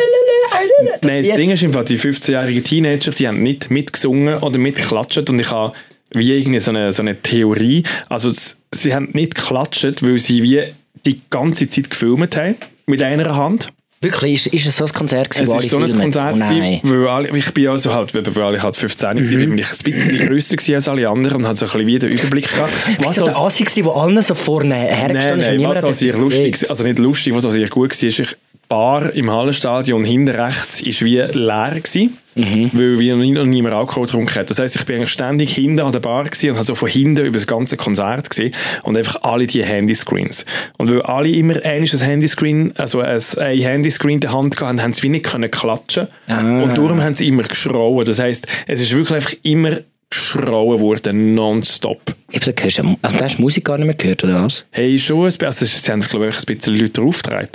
Nein, das Ding ist im Fall, die 15-jährigen Teenager, die haben nicht mitgesungen oder mitgeklatscht und ich habe wie irgendwie so eine, so eine Theorie, also sie haben nicht geklatscht, weil sie wie die ganze Zeit gefilmt haben, mit einer Hand. Wirklich, ist, ist es so ein Konzert gewesen, Es wo war alle so ein filmen? Konzert, Oh nein. gewesen, weil alle, ich bin also halt, weil alle halt 15 waren, bin ich ein bisschen grösser gewesen als alle anderen und hatte so ein bisschen wie den Überblick gehabt. *laughs* Was so der als, Asi gewesen, wo allen so vorne hergestanden nein, ist nein, niemand was auch sehr lustig, also nicht lustig, was auch sehr gut war, ist, ich Bar im Hallenstadion hinten rechts ist wie leer gewesen, Mhm. weil wir nie- noch niemand Alkohol getrunken hat. Das heisst, ich bin eigentlich ständig hinten an der Bar und habe so von hinten über das ganze Konzert gesehen und einfach alle die Handyscreens. Und weil alle immer ein Handyscreen, also ein, Handyscreen in der Hand hatten, haben sie wie nicht können klatschen Ah. und darum haben sie immer geschrauen. Das heisst, es ist wirklich einfach immer geschrauen worden, nonstop. Eben, da hörst du, also, hast du Musik gar nicht mehr gehört, oder was? Hey, schon also sie haben es glaube ich ein bisschen Leute aufgetragen.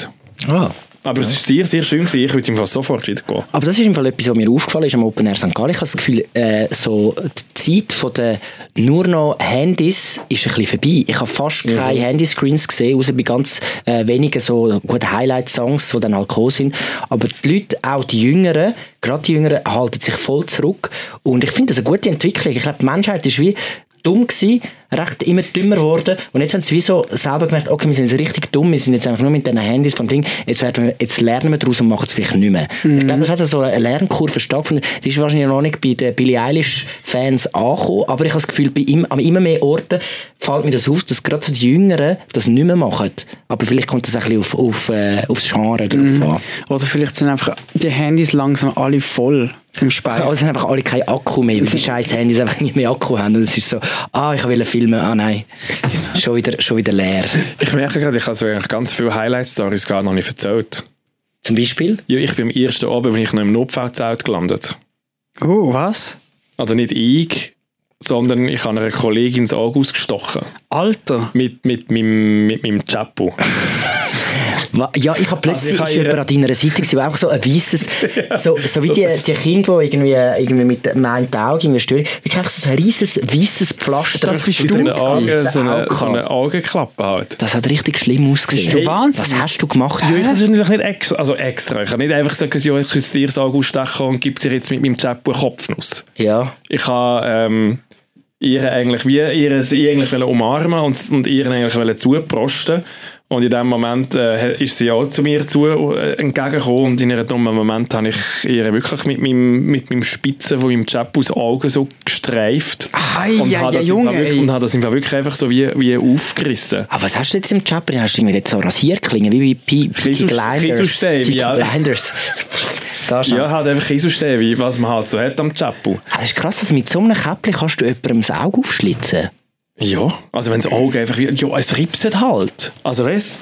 Ah. Aber es war sehr, sehr schön. Gewesen. Ich würde im Fall sofort wieder gehen. Aber das ist im Fall etwas, was mir aufgefallen ist am Open Air St. Gallen. Ich habe das Gefühl, äh, so die Zeit von den nur noch Handys ist ein bisschen vorbei. Ich habe fast keine Handyscreens gesehen, außer bei ganz äh, wenigen so guten Highlight-Songs, die dann halt gekommen sind. Aber die Leute, auch die Jüngeren, gerade die Jüngeren, halten sich voll zurück. Und ich finde das eine gute Entwicklung. Ich glaube, die Menschheit ist wie dumm gewesen, recht immer dümmer geworden und jetzt haben sie wie so selber gemerkt, okay, wir sind jetzt richtig dumm, wir sind jetzt einfach nur mit diesen Handys vom Ding, jetzt, werden wir, jetzt lernen wir daraus und machen es vielleicht nicht mehr. Ich glaube, das hat so eine Lernkurve stattgefunden, die ist wahrscheinlich noch nicht bei den Billie Eilish-Fans angekommen, aber ich habe das Gefühl, bei ihm, an immer mehr Orten fällt mir das auf, dass gerade so die Jüngeren das nicht mehr machen. Aber vielleicht kommt das ein bisschen auf, auf, äh, aufs Genre drauf an. Oder vielleicht sind einfach die Handys langsam alle voll im Speicher. Also es haben einfach alle keinen Akku mehr, weil die scheiß Handys einfach nicht mehr Akku haben. Und es ist so, ah, ich will filmen, ah nein, schon wieder, schon wieder leer. Ich merke gerade, ich habe so eigentlich ganz viele Highlight-Stories gar noch nicht erzählt. Zum Beispiel? Ja, ich bin am ersten Abend bin ich noch im Notfallzelt gelandet. Oh, was? Also nicht ich, sondern ich habe einer Kollegin ins Auge ausgestochen. Alter. Mit, mit meinem, mit meinem Chapo. *laughs* Ja, ich habe plötzlich Also ich jemand an deiner Seite gewesen, einfach so ein weißes, so, so wie die, die Kinder, die irgendwie, irgendwie mit dem einen Auge irgendwie stören, wirklich einfach so ein riesiges weißes Pflaster. Das bist So du eine. Augen, so, eine, so eine. Augenklappe halt. Das hat richtig schlimm ausgesehen. Bist du wahnsinnig? Was hast du gemacht? Ja, ich habe natürlich nicht extra, also extra. Ich habe nicht einfach gesagt, ja, ich kann dir das Auge ausstechen und gebe dir jetzt mit meinem Chapo einen Kopfnuss. Ja. Ich habe ähm, ihr eigentlich wie ihr sie eigentlich umarmen und, und ihr eigentlich zuprosten und in dem Moment äh, ist sie auch zu mir zu äh, entgegengekommen und in einem dummen Moment habe ich ihr wirklich mit meinem, mit meinem Spitzen von meinem Chap aus Augen so gestreift Ei, und ei, habe ei, das, Junge, wirklich- und habe das wirklich einfach so wie, wie aufgerissen. Aber was hast du denn mit dem Chapper? Hast du irgendwie jetzt so Rasierklingen, wie bei Pe- Peaky Blinders? Peaky ja. Blinders. *laughs* Ja, halt einfach Kieselstäbe, was man halt so hat am Chapo. Ah, Das ist krass, also mit so einem Käppchen kannst du jemandem das Auge aufschlitzen. Ja, also wenn das Auge einfach wie, ja, es ripset halt. Also weißt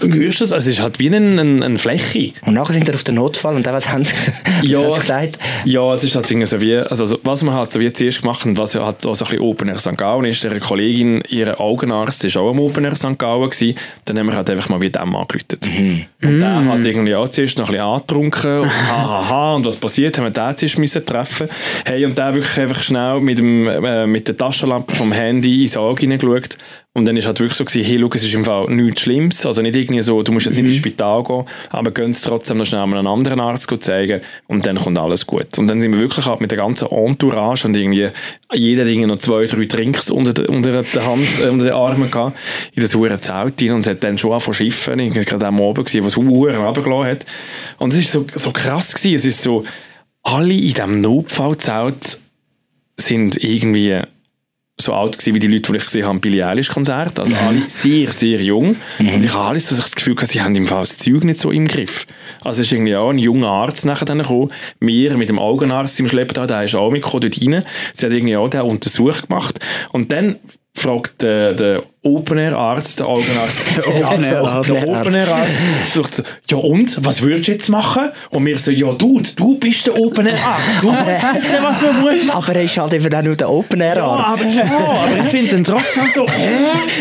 Du hörst das, also es ist halt wie eine, eine, eine Fläche. Und nachher sind wir auf den Notfall und dann, was haben sie, *laughs* was Ja. haben sie gesagt? Ja, es ist halt irgendwie so wie, also so- was man halt so wie zuerst gemacht hat, was ja halt auch so ein bisschen Open Air St. Gallen ist, ihre Kollegin, ihre Augenarzt ist auch am Open Air St. Gallen gewesen, dann haben wir halt einfach mal wie dem angerufen. Und der hat irgendwie auch zuerst noch ein bisschen angetrunken und hahaha und was passiert, haben wir den zuerst müssen treffen. Hey, und der wirklich einfach schnell mit, dem, äh, mit der Taschenlampe vom Handy ins Auge hineingeschaut. Und dann ist halt wirklich so gewesen, hey, schau, es ist im Fall nichts Schlimmes, also nicht irgendwie so, du musst jetzt nicht ins Spital gehen, aber gehen es trotzdem noch schnell einen anderen Arzt zeigen und dann kommt alles gut. Und dann sind wir wirklich halt mit der ganzen Entourage und irgendwie, jeder irgendwie noch zwei, drei Trinks unter der, unter der Hand, äh, unter den Armen gehabt, in das hure Zelt rein und es hat dann schon von Schiffen, irgendwie gerade am Abend gewesen, was hure runtergelassen hat. Und es ist so, so krass gewesen, es ist so, alle in diesem Notfallzelt sind irgendwie so alt gewesen, wie die Leute, die ich gesehen habe, Billie Eilish Konzert. Also alle sehr, sehr jung. Und ich habe alles so das Gefühl, gehabt, sie haben im Fall das Zeug nicht so im Griff. Also es ist irgendwie auch ein junger Arzt nachher dann gekommen. Wir mit dem Augenarzt im Schlepptau, der ist auch mitgekommen dort rein. Sie hat irgendwie auch den Untersuch gemacht. Und dann fragt der, der Open-Air-Arzt, der Augenarzt, *laughs* der Open-Air-Arzt. der Open-Air-Arzt, sagt so, ja und, was würdest du jetzt machen? Und wir so, ja du, du bist der Open-Air-Arzt, du weißt nicht, was man muss machen. Aber er ist halt eben auch nur der Open Air Ja, Arzt. aber, ja, aber ich finde dann trotzdem so? *laughs*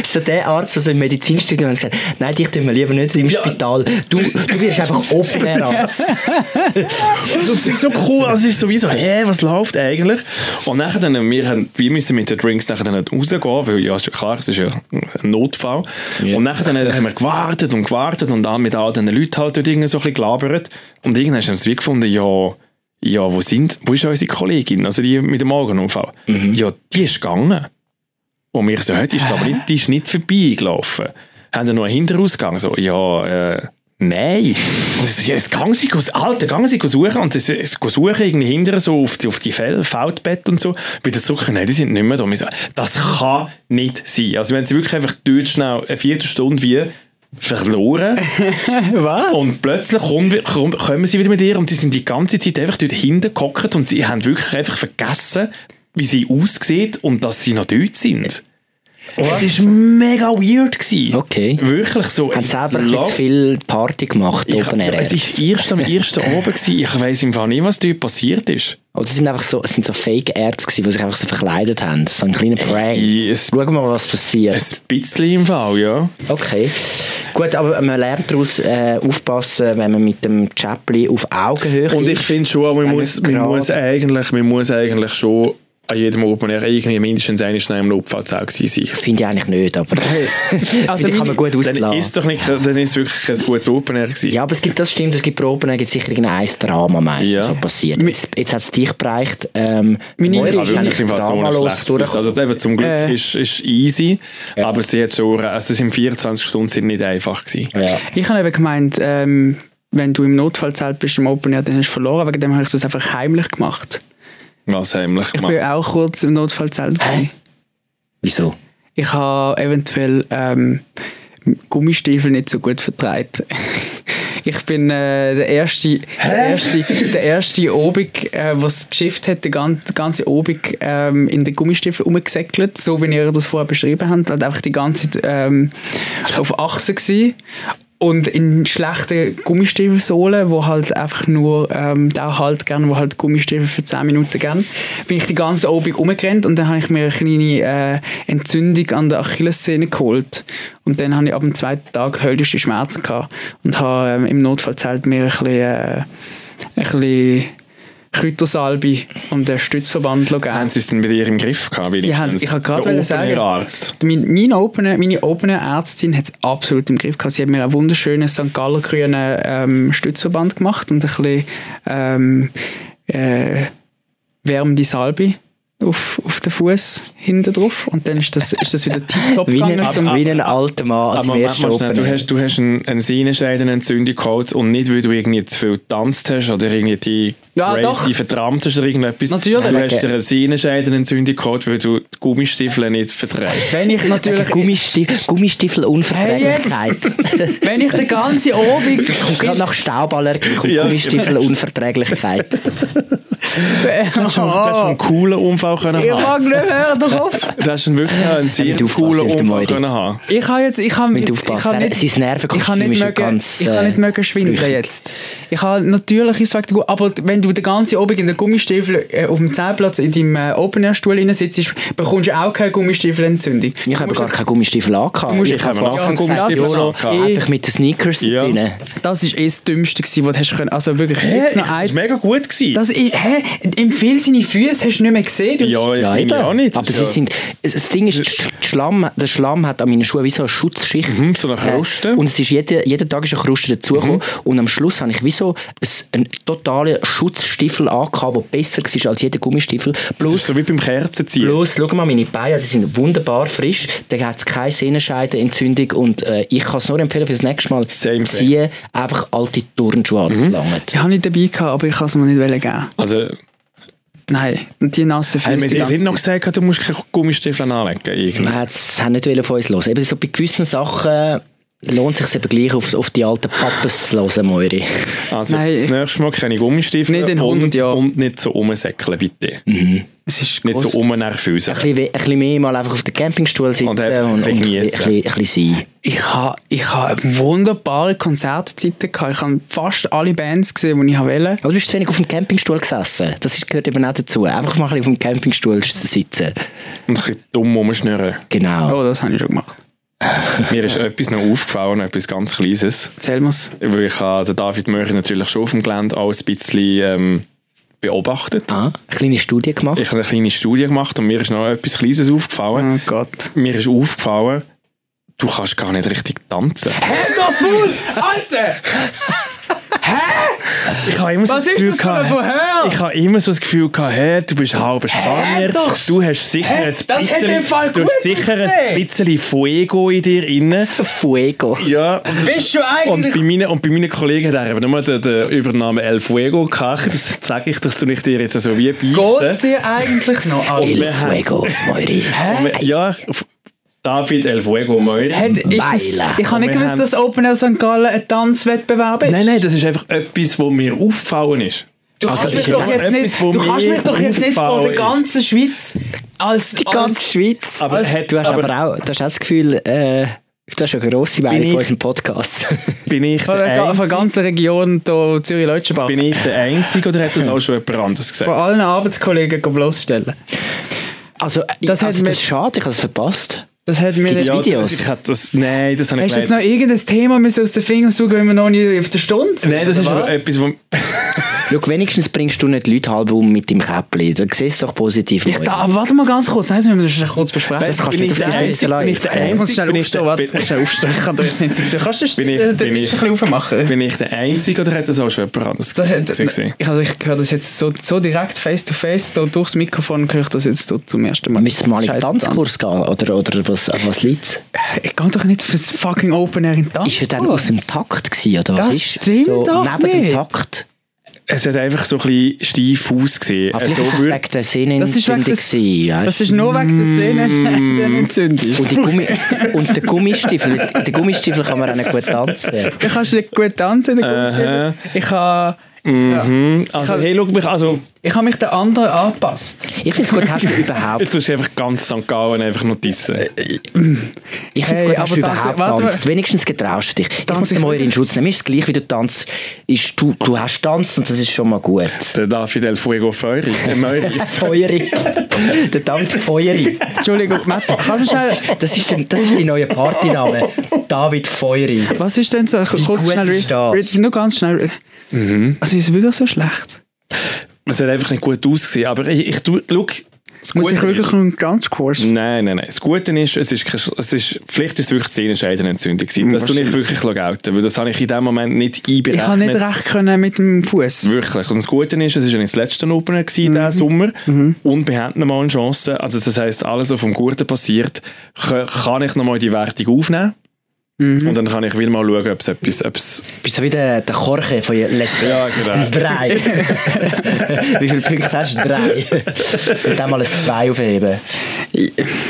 So der Arzt, also im Medizinstudium, hat gesagt, nein, dich tun wir lieber nicht im Spital. Du, du wirst einfach Open Air Arzt. Also, es *laughs* ist so cool, also es ist sowieso, hä, was läuft eigentlich? Und nachher dann, wir, haben, wir müssen mit den Drinks nachher dann rausgehen, weil ja, ist ja klar, es ist ja ein Notfall. Und nachher dann haben wir gewartet und gewartet und dann mit all diesen Leuten halt dort irgendwie so ein bisschen gelabert. Und irgendwann haben wir gefunden, ja, ja, wo, sind, wo ist unsere Kollegin, also die mit dem Augenunfall? Ja, die ist gegangen. Und wir so, hä, die ist, aber nicht, die ist nicht vorbeigelaufen. Haben dann noch einen Hinterausgang? So, ja, äh, nein. Ja, jetzt gehen sie, Alter, gehen sie suchen. Und sie suchen irgendwie hinterher so auf die, auf die Fel Feldbett und so. Bei der Suche, nein, die sind nicht mehr da. Das kann nicht sein. Also wenn sie wirklich einfach dort schnell eine Viertelstunde wie verloren *laughs* Was? und plötzlich kommen, kommen, kommen sie wieder mit ihr und die sind die ganze Zeit einfach dort hinten gehockt und sie haben wirklich einfach vergessen, wie sie aussieht und dass sie noch dort sind. Es war mega weird. Gewesen. Okay. Wirklich so. Haben selber ein zu viel Party gemacht, ich, Open Air ja, es war erst am ersten *laughs* Abend. Gewesen. Ich weiss im Fall nicht, was dort passiert ist. Oder es sind einfach so, es sind so Fake-Ärzte gewesen, die sich einfach so verkleidet haben. So ein kleiner Prank. Es, Schauen wir mal, was passiert. ein bisschen im Fall, ja. Okay. Gut, aber man lernt daraus äh, aufpassen, wenn man mit dem Chaplin auf Augenhöhe Und ich finde schon, man muss, man, muss eigentlich, man muss eigentlich schon an jedem Open Air irgendwie mindestens eine Schnee im Notfallzelt gewesen sein. Finde ich eigentlich nicht, aber *laughs* Also kann man gut Dann auslassen. ist doch nicht, dann ist es wirklich ein gutes Open Air gewesen. Ja, aber es gibt, das stimmt, es gibt da gibt es sicher irgendein Drama meistens, Ja. so passiert. Jetzt, jetzt hat es dich bereicht. Ähm, Meine- Moira ist wirklich eigentlich im Fall so Gewissen. durchgekommen. Also eben, zum Glück Äh. ist, ist easy, aber sie hat schon, also es sind 24 Stunden sind nicht einfach gewesen. Ja. Ich habe eben gemeint, ähm, wenn du im Notfallzelt bist im Open Air, dann hast du verloren. Wegen dem habe ich das einfach heimlich gemacht. Was heimlich Ich gemacht. bin auch kurz im Notfallzelt. gewesen. Wieso? Ich habe eventuell ähm, Gummistiefel nicht so gut vertreibt. *laughs* Ich bin äh, der erste, der erste, der erste Obig, äh, was geschifft hat, der ganze, ganze Obig ähm, in den Gummistiefel umgesäckelt, so wie ihr das vorher beschrieben habt, halt einfach die ganze Zeit ähm, auf Achse gsi und in schlechten Gummistiefelsohlen, wo halt einfach nur ähm, der halt gern, wo halt Gummistiefel für 10 Minuten gern, bin ich die ganze Obig umgerannt und dann habe ich mir eine kleine äh, Entzündung an der Achillessehne geholt. Und dann habe ich ab dem zweiten Tag höllische Schmerzen gehabt und habe ähm, im Notfallzelt mir ein bisschen, äh, ein bisschen Kräutersalbe und einen Stützverband gegeben. Haben sie es denn bei dir im Griff gehabt? Sie haben- ich habe gerade Der sagen- Open-Air-Arzt. Mein, mein Opener, meine Opener-Ärztin hat es absolut im Griff gehabt. Sie hat mir einen wunderschönen St. Galler grünen ähm, Stützverband gemacht und ein bisschen ähm, äh, wärmende Salbe auf, auf den Fuß hinten drauf. Und dann ist das, ist das wieder tiptop Wie ein, gegangen. zum- wie ein alter Mann als Open du hast, du hast eine, eine Sehnenscheidenentzündung geholt und nicht, weil du irgendwie zu viel getanzt hast oder irgendwie die Ja, crazy doch. verdammt hast oder irgendetwas. Natürlich. Du hast dir eine Sehnenscheidenentzündung geholt, weil du die Gummistiefel nicht vertreibst. wenn ich natürlich... Gummistiefel, Gummistiefel-Unverträglichkeit. *laughs* wenn ich den ganzen Obig... Kommt gerade nach Stauballergie kommt Ja, *laughs* Du hast schon, einen coolen Unfall können Ich haben. mag nicht hören, doch auf. Du hast schon wirklich einen sehr coolen Hilde Unfall können haben. Ich habe jetzt, ich habe, Müsst ich aufpassen. habe nicht, Sein ich kann Nervenkostüm nicht ist ja mögen, ganz, ich kann nicht äh, mögen schwindeln flüchtig. jetzt. Ich habe natürlich ist es wegen aber wenn du den ganzen Abend in den Gummistiefel äh, auf dem Zeltplatz in deinem äh, Open Air Stuhl sitzt, bekommst du auch keine Gummistiefelentzündung. Ich habe gar keine Gummistiefel angehabt. Ich habe Ja, auch ja, keinen Gummistiefel das- angehabt. Eh. Einfach mit den Sneakers Ja. drin. Das ist eh das Dümmste was du hast können. Also wirklich, jetzt noch Das ein... war mega gut. Gewesen. Das, ich, hä? Im Film seine Füße hast du nicht mehr gesehen. Du, ja, ich Ja, meine eben. ja nicht. Aber Das sie ja- sind, das Ding ist, der Schlamm, der Schlamm hat an meinen Schuhen wie so eine Schutzschicht. Mhm, so eine Kruste. und es ist jede, jeden Tag ist eine Kruste dazugekommen. Mhm. Und am Schluss habe ich wie so ein, einen totalen Schutzstiefel angehabt, der besser war als jeder Gummistiefel. Das ist Plus, so wie beim Kerzenziehen. plus schau mal, meine Beine, die sind wunderbar frisch. Da hat es keine Sehnenscheidenentzündung. Und äh, ich kann es nur empfehlen, fürs nächste Mal Same ziehen, einfach alte Turnschuhe Mhm. anlangen. Die habe ich dabei gehabt, aber ich kann es mir nicht geben. Also, Nein, und die nassen haben Füße wir die dir nicht noch gesagt, du musst keine Gummistiefel anlegen? Irgendwie? Nein, das haben nicht von uns los. Eben so bei gewissen Sachen lohnt es sich eben gleich auf, auf die alten Pappes zu hören, Moiri. Also, Nein, das ich- nächste Mal keine Gummistiefel Nicht in 100 und, Jahren. und nicht so rumsäckeln, bitte. Es ist Nicht gross. so rumnervösen. Ein bisschen, ein bisschen mehr mal einfach auf dem Campingstuhl sitzen Und und, und, ein bisschen ein, bisschen sein. Ich habe ich ha wunderbare Konzertzeiten gehabt. Ich habe fast alle Bands gesehen, die ich wollte. Aber du bist zu wenig auf dem Campingstuhl gesessen. Das ist, gehört eben auch dazu. Einfach mal ein bisschen auf dem Campingstuhl sitzen. Und ein bisschen dumm rumschnurren. Genau. Oh, das habe ich schon gemacht. Mir ist etwas noch aufgefallen, etwas ganz Kleines. Erzähl mir's. Weil ich habe den David Möcher natürlich schon auf dem Gelände alles ein bisschen ähm, beobachtet. Ah, eine kleine Studie gemacht. Ich habe eine kleine Studie gemacht und mir ist noch etwas Kleines aufgefallen. Oh Gott. Mir ist aufgefallen, du kannst gar nicht richtig tanzen. Hä, das Maul! Alter! Ich habe immer so Was das ist Gefühl das für ein gehabt, ich habe immer so das Gefühl gehabt, hey, du bist halber Spanier, doch. du hast sicher Hä, ein bisschen, du hast sicher ein bisschen Fuego in dir inne. Fuego. Ja, und Bist du Und eigentlich... bei, meinen, und bei meinen Kollegen hat er eben nur den, den Übernamen El Fuego gehabt. Das sage ich, dass du nicht dir jetzt so wie Geht's beichten. dir eigentlich noch? El Fuego, Moiri. Und Ja, David El Fuego Moiri. Hat, ist es, ich habe nicht gewusst, dass Open Air St. Gallen ein Tanzwettbewerb ist. Nein, nein, das ist einfach etwas, was mir aufgefallen ist. Du Also, kannst das mich ist doch etwas, jetzt nicht, du kannst mich doch jetzt nicht vor der ganzen Schweiz als, Die ganze als Schweiz. Aber Also, hat- du hast aber, aber- auch, du hast auch das Gefühl, äh, du hast eine grosse Meinung ich- von unserem Podcast. *laughs* Bin ich von der der, von der Einzige, ganzen Region hier Zürich-Leutschenbach. bin ich der Einzige oder hat das auch schon jemand anderes Von gesagt? allen Arbeitskollegen bloßstellen. Also, Das das, also, das ist schade, ich habe es verpasst. Das hat mir nicht... Videos? Ich hatte das, nein, das habe ich Hast du jetzt noch irgendein Thema müssen aus den Fingern suchen, wenn wir noch nicht auf der Stunde sind? Nein, das ist aber was? etwas, wo... *laughs* Schau, wenigstens bringst du nicht die Leute halb um mit dem Käppli. Dann siehst du doch positiv. Ich da, aber warte mal ganz kurz, nein, das müssen wir kurz besprechen. Das kannst du bin nicht ich auf Einzige- Seite bin ich der. Ich muss schnell Bin ich aufstehen, warte, ich muss schnell aufstehen, ich kann da jetzt nicht sitzen. Kannst du Tisch ich- ein bisschen aufmachen? Bin ich der Einzige oder hat das auch schon jemand anderes Das, das, gesehen? ich, ich höre das jetzt so, so direkt face to face da durchs Mikrofon höre ich das jetzt so zum ersten Mal. Müssen wir mal in den Tanzkurs gehen? Oder, oder was, an was liegt. Ich gehe doch nicht fürs fucking Open Air in den Tanz. Ist er dann aus dem Takt gewesen, oder was Das ist? stimmt so doch neben nicht. dem Takt? Es hat einfach so ein bisschen steif ausgesehen. Ah, vielleicht Also, ist wegen der Das ist Sehnenentzündung gewesen, weißt Das ist nur wegen der *laughs* Sehnenentzündung. Und, die Gummi und der Gummistiefel, der Gummistiefel kann man auch nicht gut tanzen. Du kannst nicht gut tanzen, der Gummistiefel. Ich habe Mhm. Also, Ich- hey, schau mich, also, ich habe mich den anderen angepasst. Ich finde es gut, hast du überhaupt... jetzt musst du einfach ganz St. Gallen einfach noch dissen. Ich finde Hey, es gut, hast du überhaupt warte tanzt. Wenigstens getraust du dich. Ich Tanz muss ich den Moiri in? Schutz nehmen. Mir ist es gleich, wie du tanzt. Ist, du, du hast tanzt und das ist schon mal gut. Der David El Fuego Feueri. äh, Meuri. Feueri. der David *laughs* Feueri. Entschuldigung, Matt, kannst du schnell... Das ist, der, das ist die neue Partyname. David Feueri. Was ist denn so? Kurz gut schnell. ist das? Nur ganz schnell. Also ist es wirklich so schlecht? Es hat einfach nicht gut ausgesehen. Aber ich, ich tu, schau, das Muss ich Gute wirklich ist- einen ganz kurz... Nein, nein, nein. Das Gute ist, es ist, kein- es ist vielleicht ist es wirklich Sehnenscheidenentzündung gewesen. Das tue ich wirklich gelten, weil das habe ich in dem Moment nicht einberechnet. Ich kann nicht recht können mit dem Fuß. Wirklich. Und das Gute ist, es war ja nicht das letzte Opener gewesen, Mhm. diesen Sommer. Und wir hatten noch mal eine Chance. Also das heisst, alles, was vom Guten passiert, ka- kann ich noch mal die Wertung aufnehmen. Mhm. Und dann kann ich wieder mal schauen, ob es etwas... Ob es Bist so wie der, der Jorge von letzten ja, genau. *laughs* Drei. *laughs* wie viele Punkte hast du? Drei. Und dann mal ein Zwei aufheben.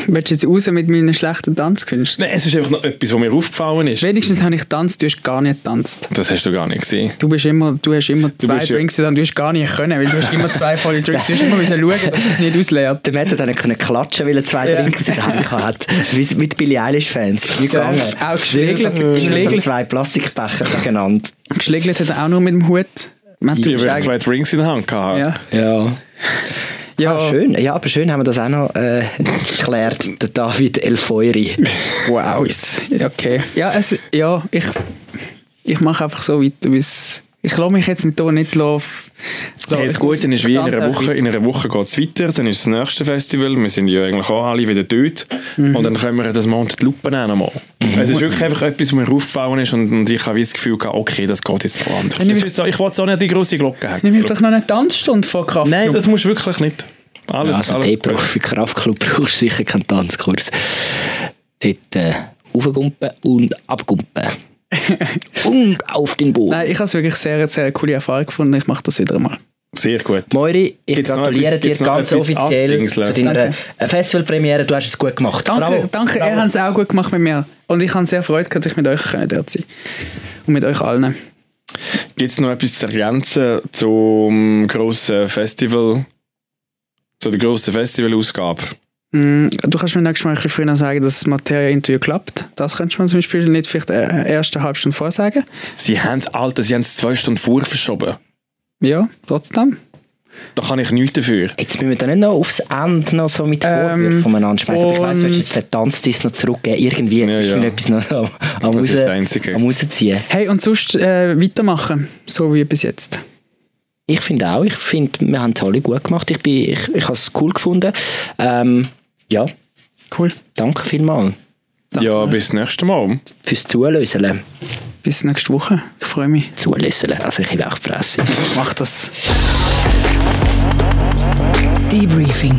Willst du jetzt raus mit meinen schlechten Tanzkünsten? Nein, es ist einfach noch etwas, was mir aufgefallen ist. Wenigstens habe ich getanzt, du hast gar nicht getanzt. Das hast du gar nicht gesehen. Du, bist immer, du hast immer zwei bist ja- Drinks getan, du hast gar nicht können, weil du hast immer zwei volle Drinks. Du hast immer müssen schauen, dass es nicht ausleert. Der Matt hat dann können klatschen, weil er zwei Ja. Drinks in der Hand hat. Wie mit Billie Eilish-Fans. Wie gegangen. Auch geschlägelt. Geschlägelt, zwei Plastikbecher gegeneinander. geschlägelt hat er auch nur mit dem Hut. Man, habe zwei Drinks in der Hand gehabt. ja. Ja. Ja, Ah, schön. Ja, aber schön haben wir das auch noch äh, geklärt. Der David Elfeuri. wow. ist- Okay. Ja, es, ja ich, ich mache einfach so weiter, bis... Ich lasse mich jetzt nicht hier nicht laufen. Okay, das Gute ist, wie in einer Woche, in einer Woche geht es weiter, dann ist das nächste Festival, wir sind ja eigentlich auch alle wieder dort Mhm. und dann können wir das Monat die Lupe nehmen nochmal. Es ist wirklich einfach etwas, was mir aufgefallen ist und, und ich habe wie das Gefühl gehabt, okay, das geht jetzt auch anders. Ich- so, ich wollte auch nicht die grosse Glocke hängen. Nimm ich doch noch eine Tanzstunde vor Kraft. Nein, das musst du wirklich nicht. Alles, Also alles dort gut. brauch- für Kraftclub brauchst du sicher keinen Tanzkurs. Dort äh, aufgumpen und abgumpen. *laughs* und auf den Boden. Nein, ich habe es wirklich sehr, sehr coole Erfahrung gefunden. Ich mache das wieder einmal. Sehr gut. Moiri, ich Gibt's gratuliere etwas- dir ganz offiziell zu deiner Festivalpremiere. Du hast es gut gemacht. Danke, Bravo. danke ihr habt es auch gut gemacht mit mir. Und ich habe sehr Freude gehabt, dass ich mit euch dort sein Und mit euch allen. Gibt es noch etwas zu ergänzen zum grossen Festival, zu der grossen Festivalausgabe? Mm, Du kannst mir nächstes Mal ein bisschen früher sagen, dass das Materia-Interview klappt. Das könntest du mir zum Beispiel nicht vielleicht äh, erst eine halbe Stunde vorsagen. Sie haben Alter, sie haben es zwei Stunden vor verschoben. Ja, trotzdem. Da kann ich nichts dafür. Jetzt müssen wir da nicht noch aufs Ende noch so mit Ähm, Vorwürfen voneinander schmeißen. Aber ich weiss, du willst jetzt den Tanzdiss noch zurückgeben. Irgendwie Ja, ist ja. mir etwas noch am, am, Das raus, ist das Einzige. am rausziehen. Hey, und sonst äh, weitermachen, so wie bis jetzt. Ich finde auch, ich finde, wir haben es alle gut gemacht. Ich, bin- ich, ich habe es cool gefunden. Ähm, ja, Cool. danke vielmals Ja, bis das nächste Mal. fürs Zulöseln. Bis nächste Woche. Ich freue mich. Zulöseln, also ich habe auch die Fresse. Mach das. Debriefing.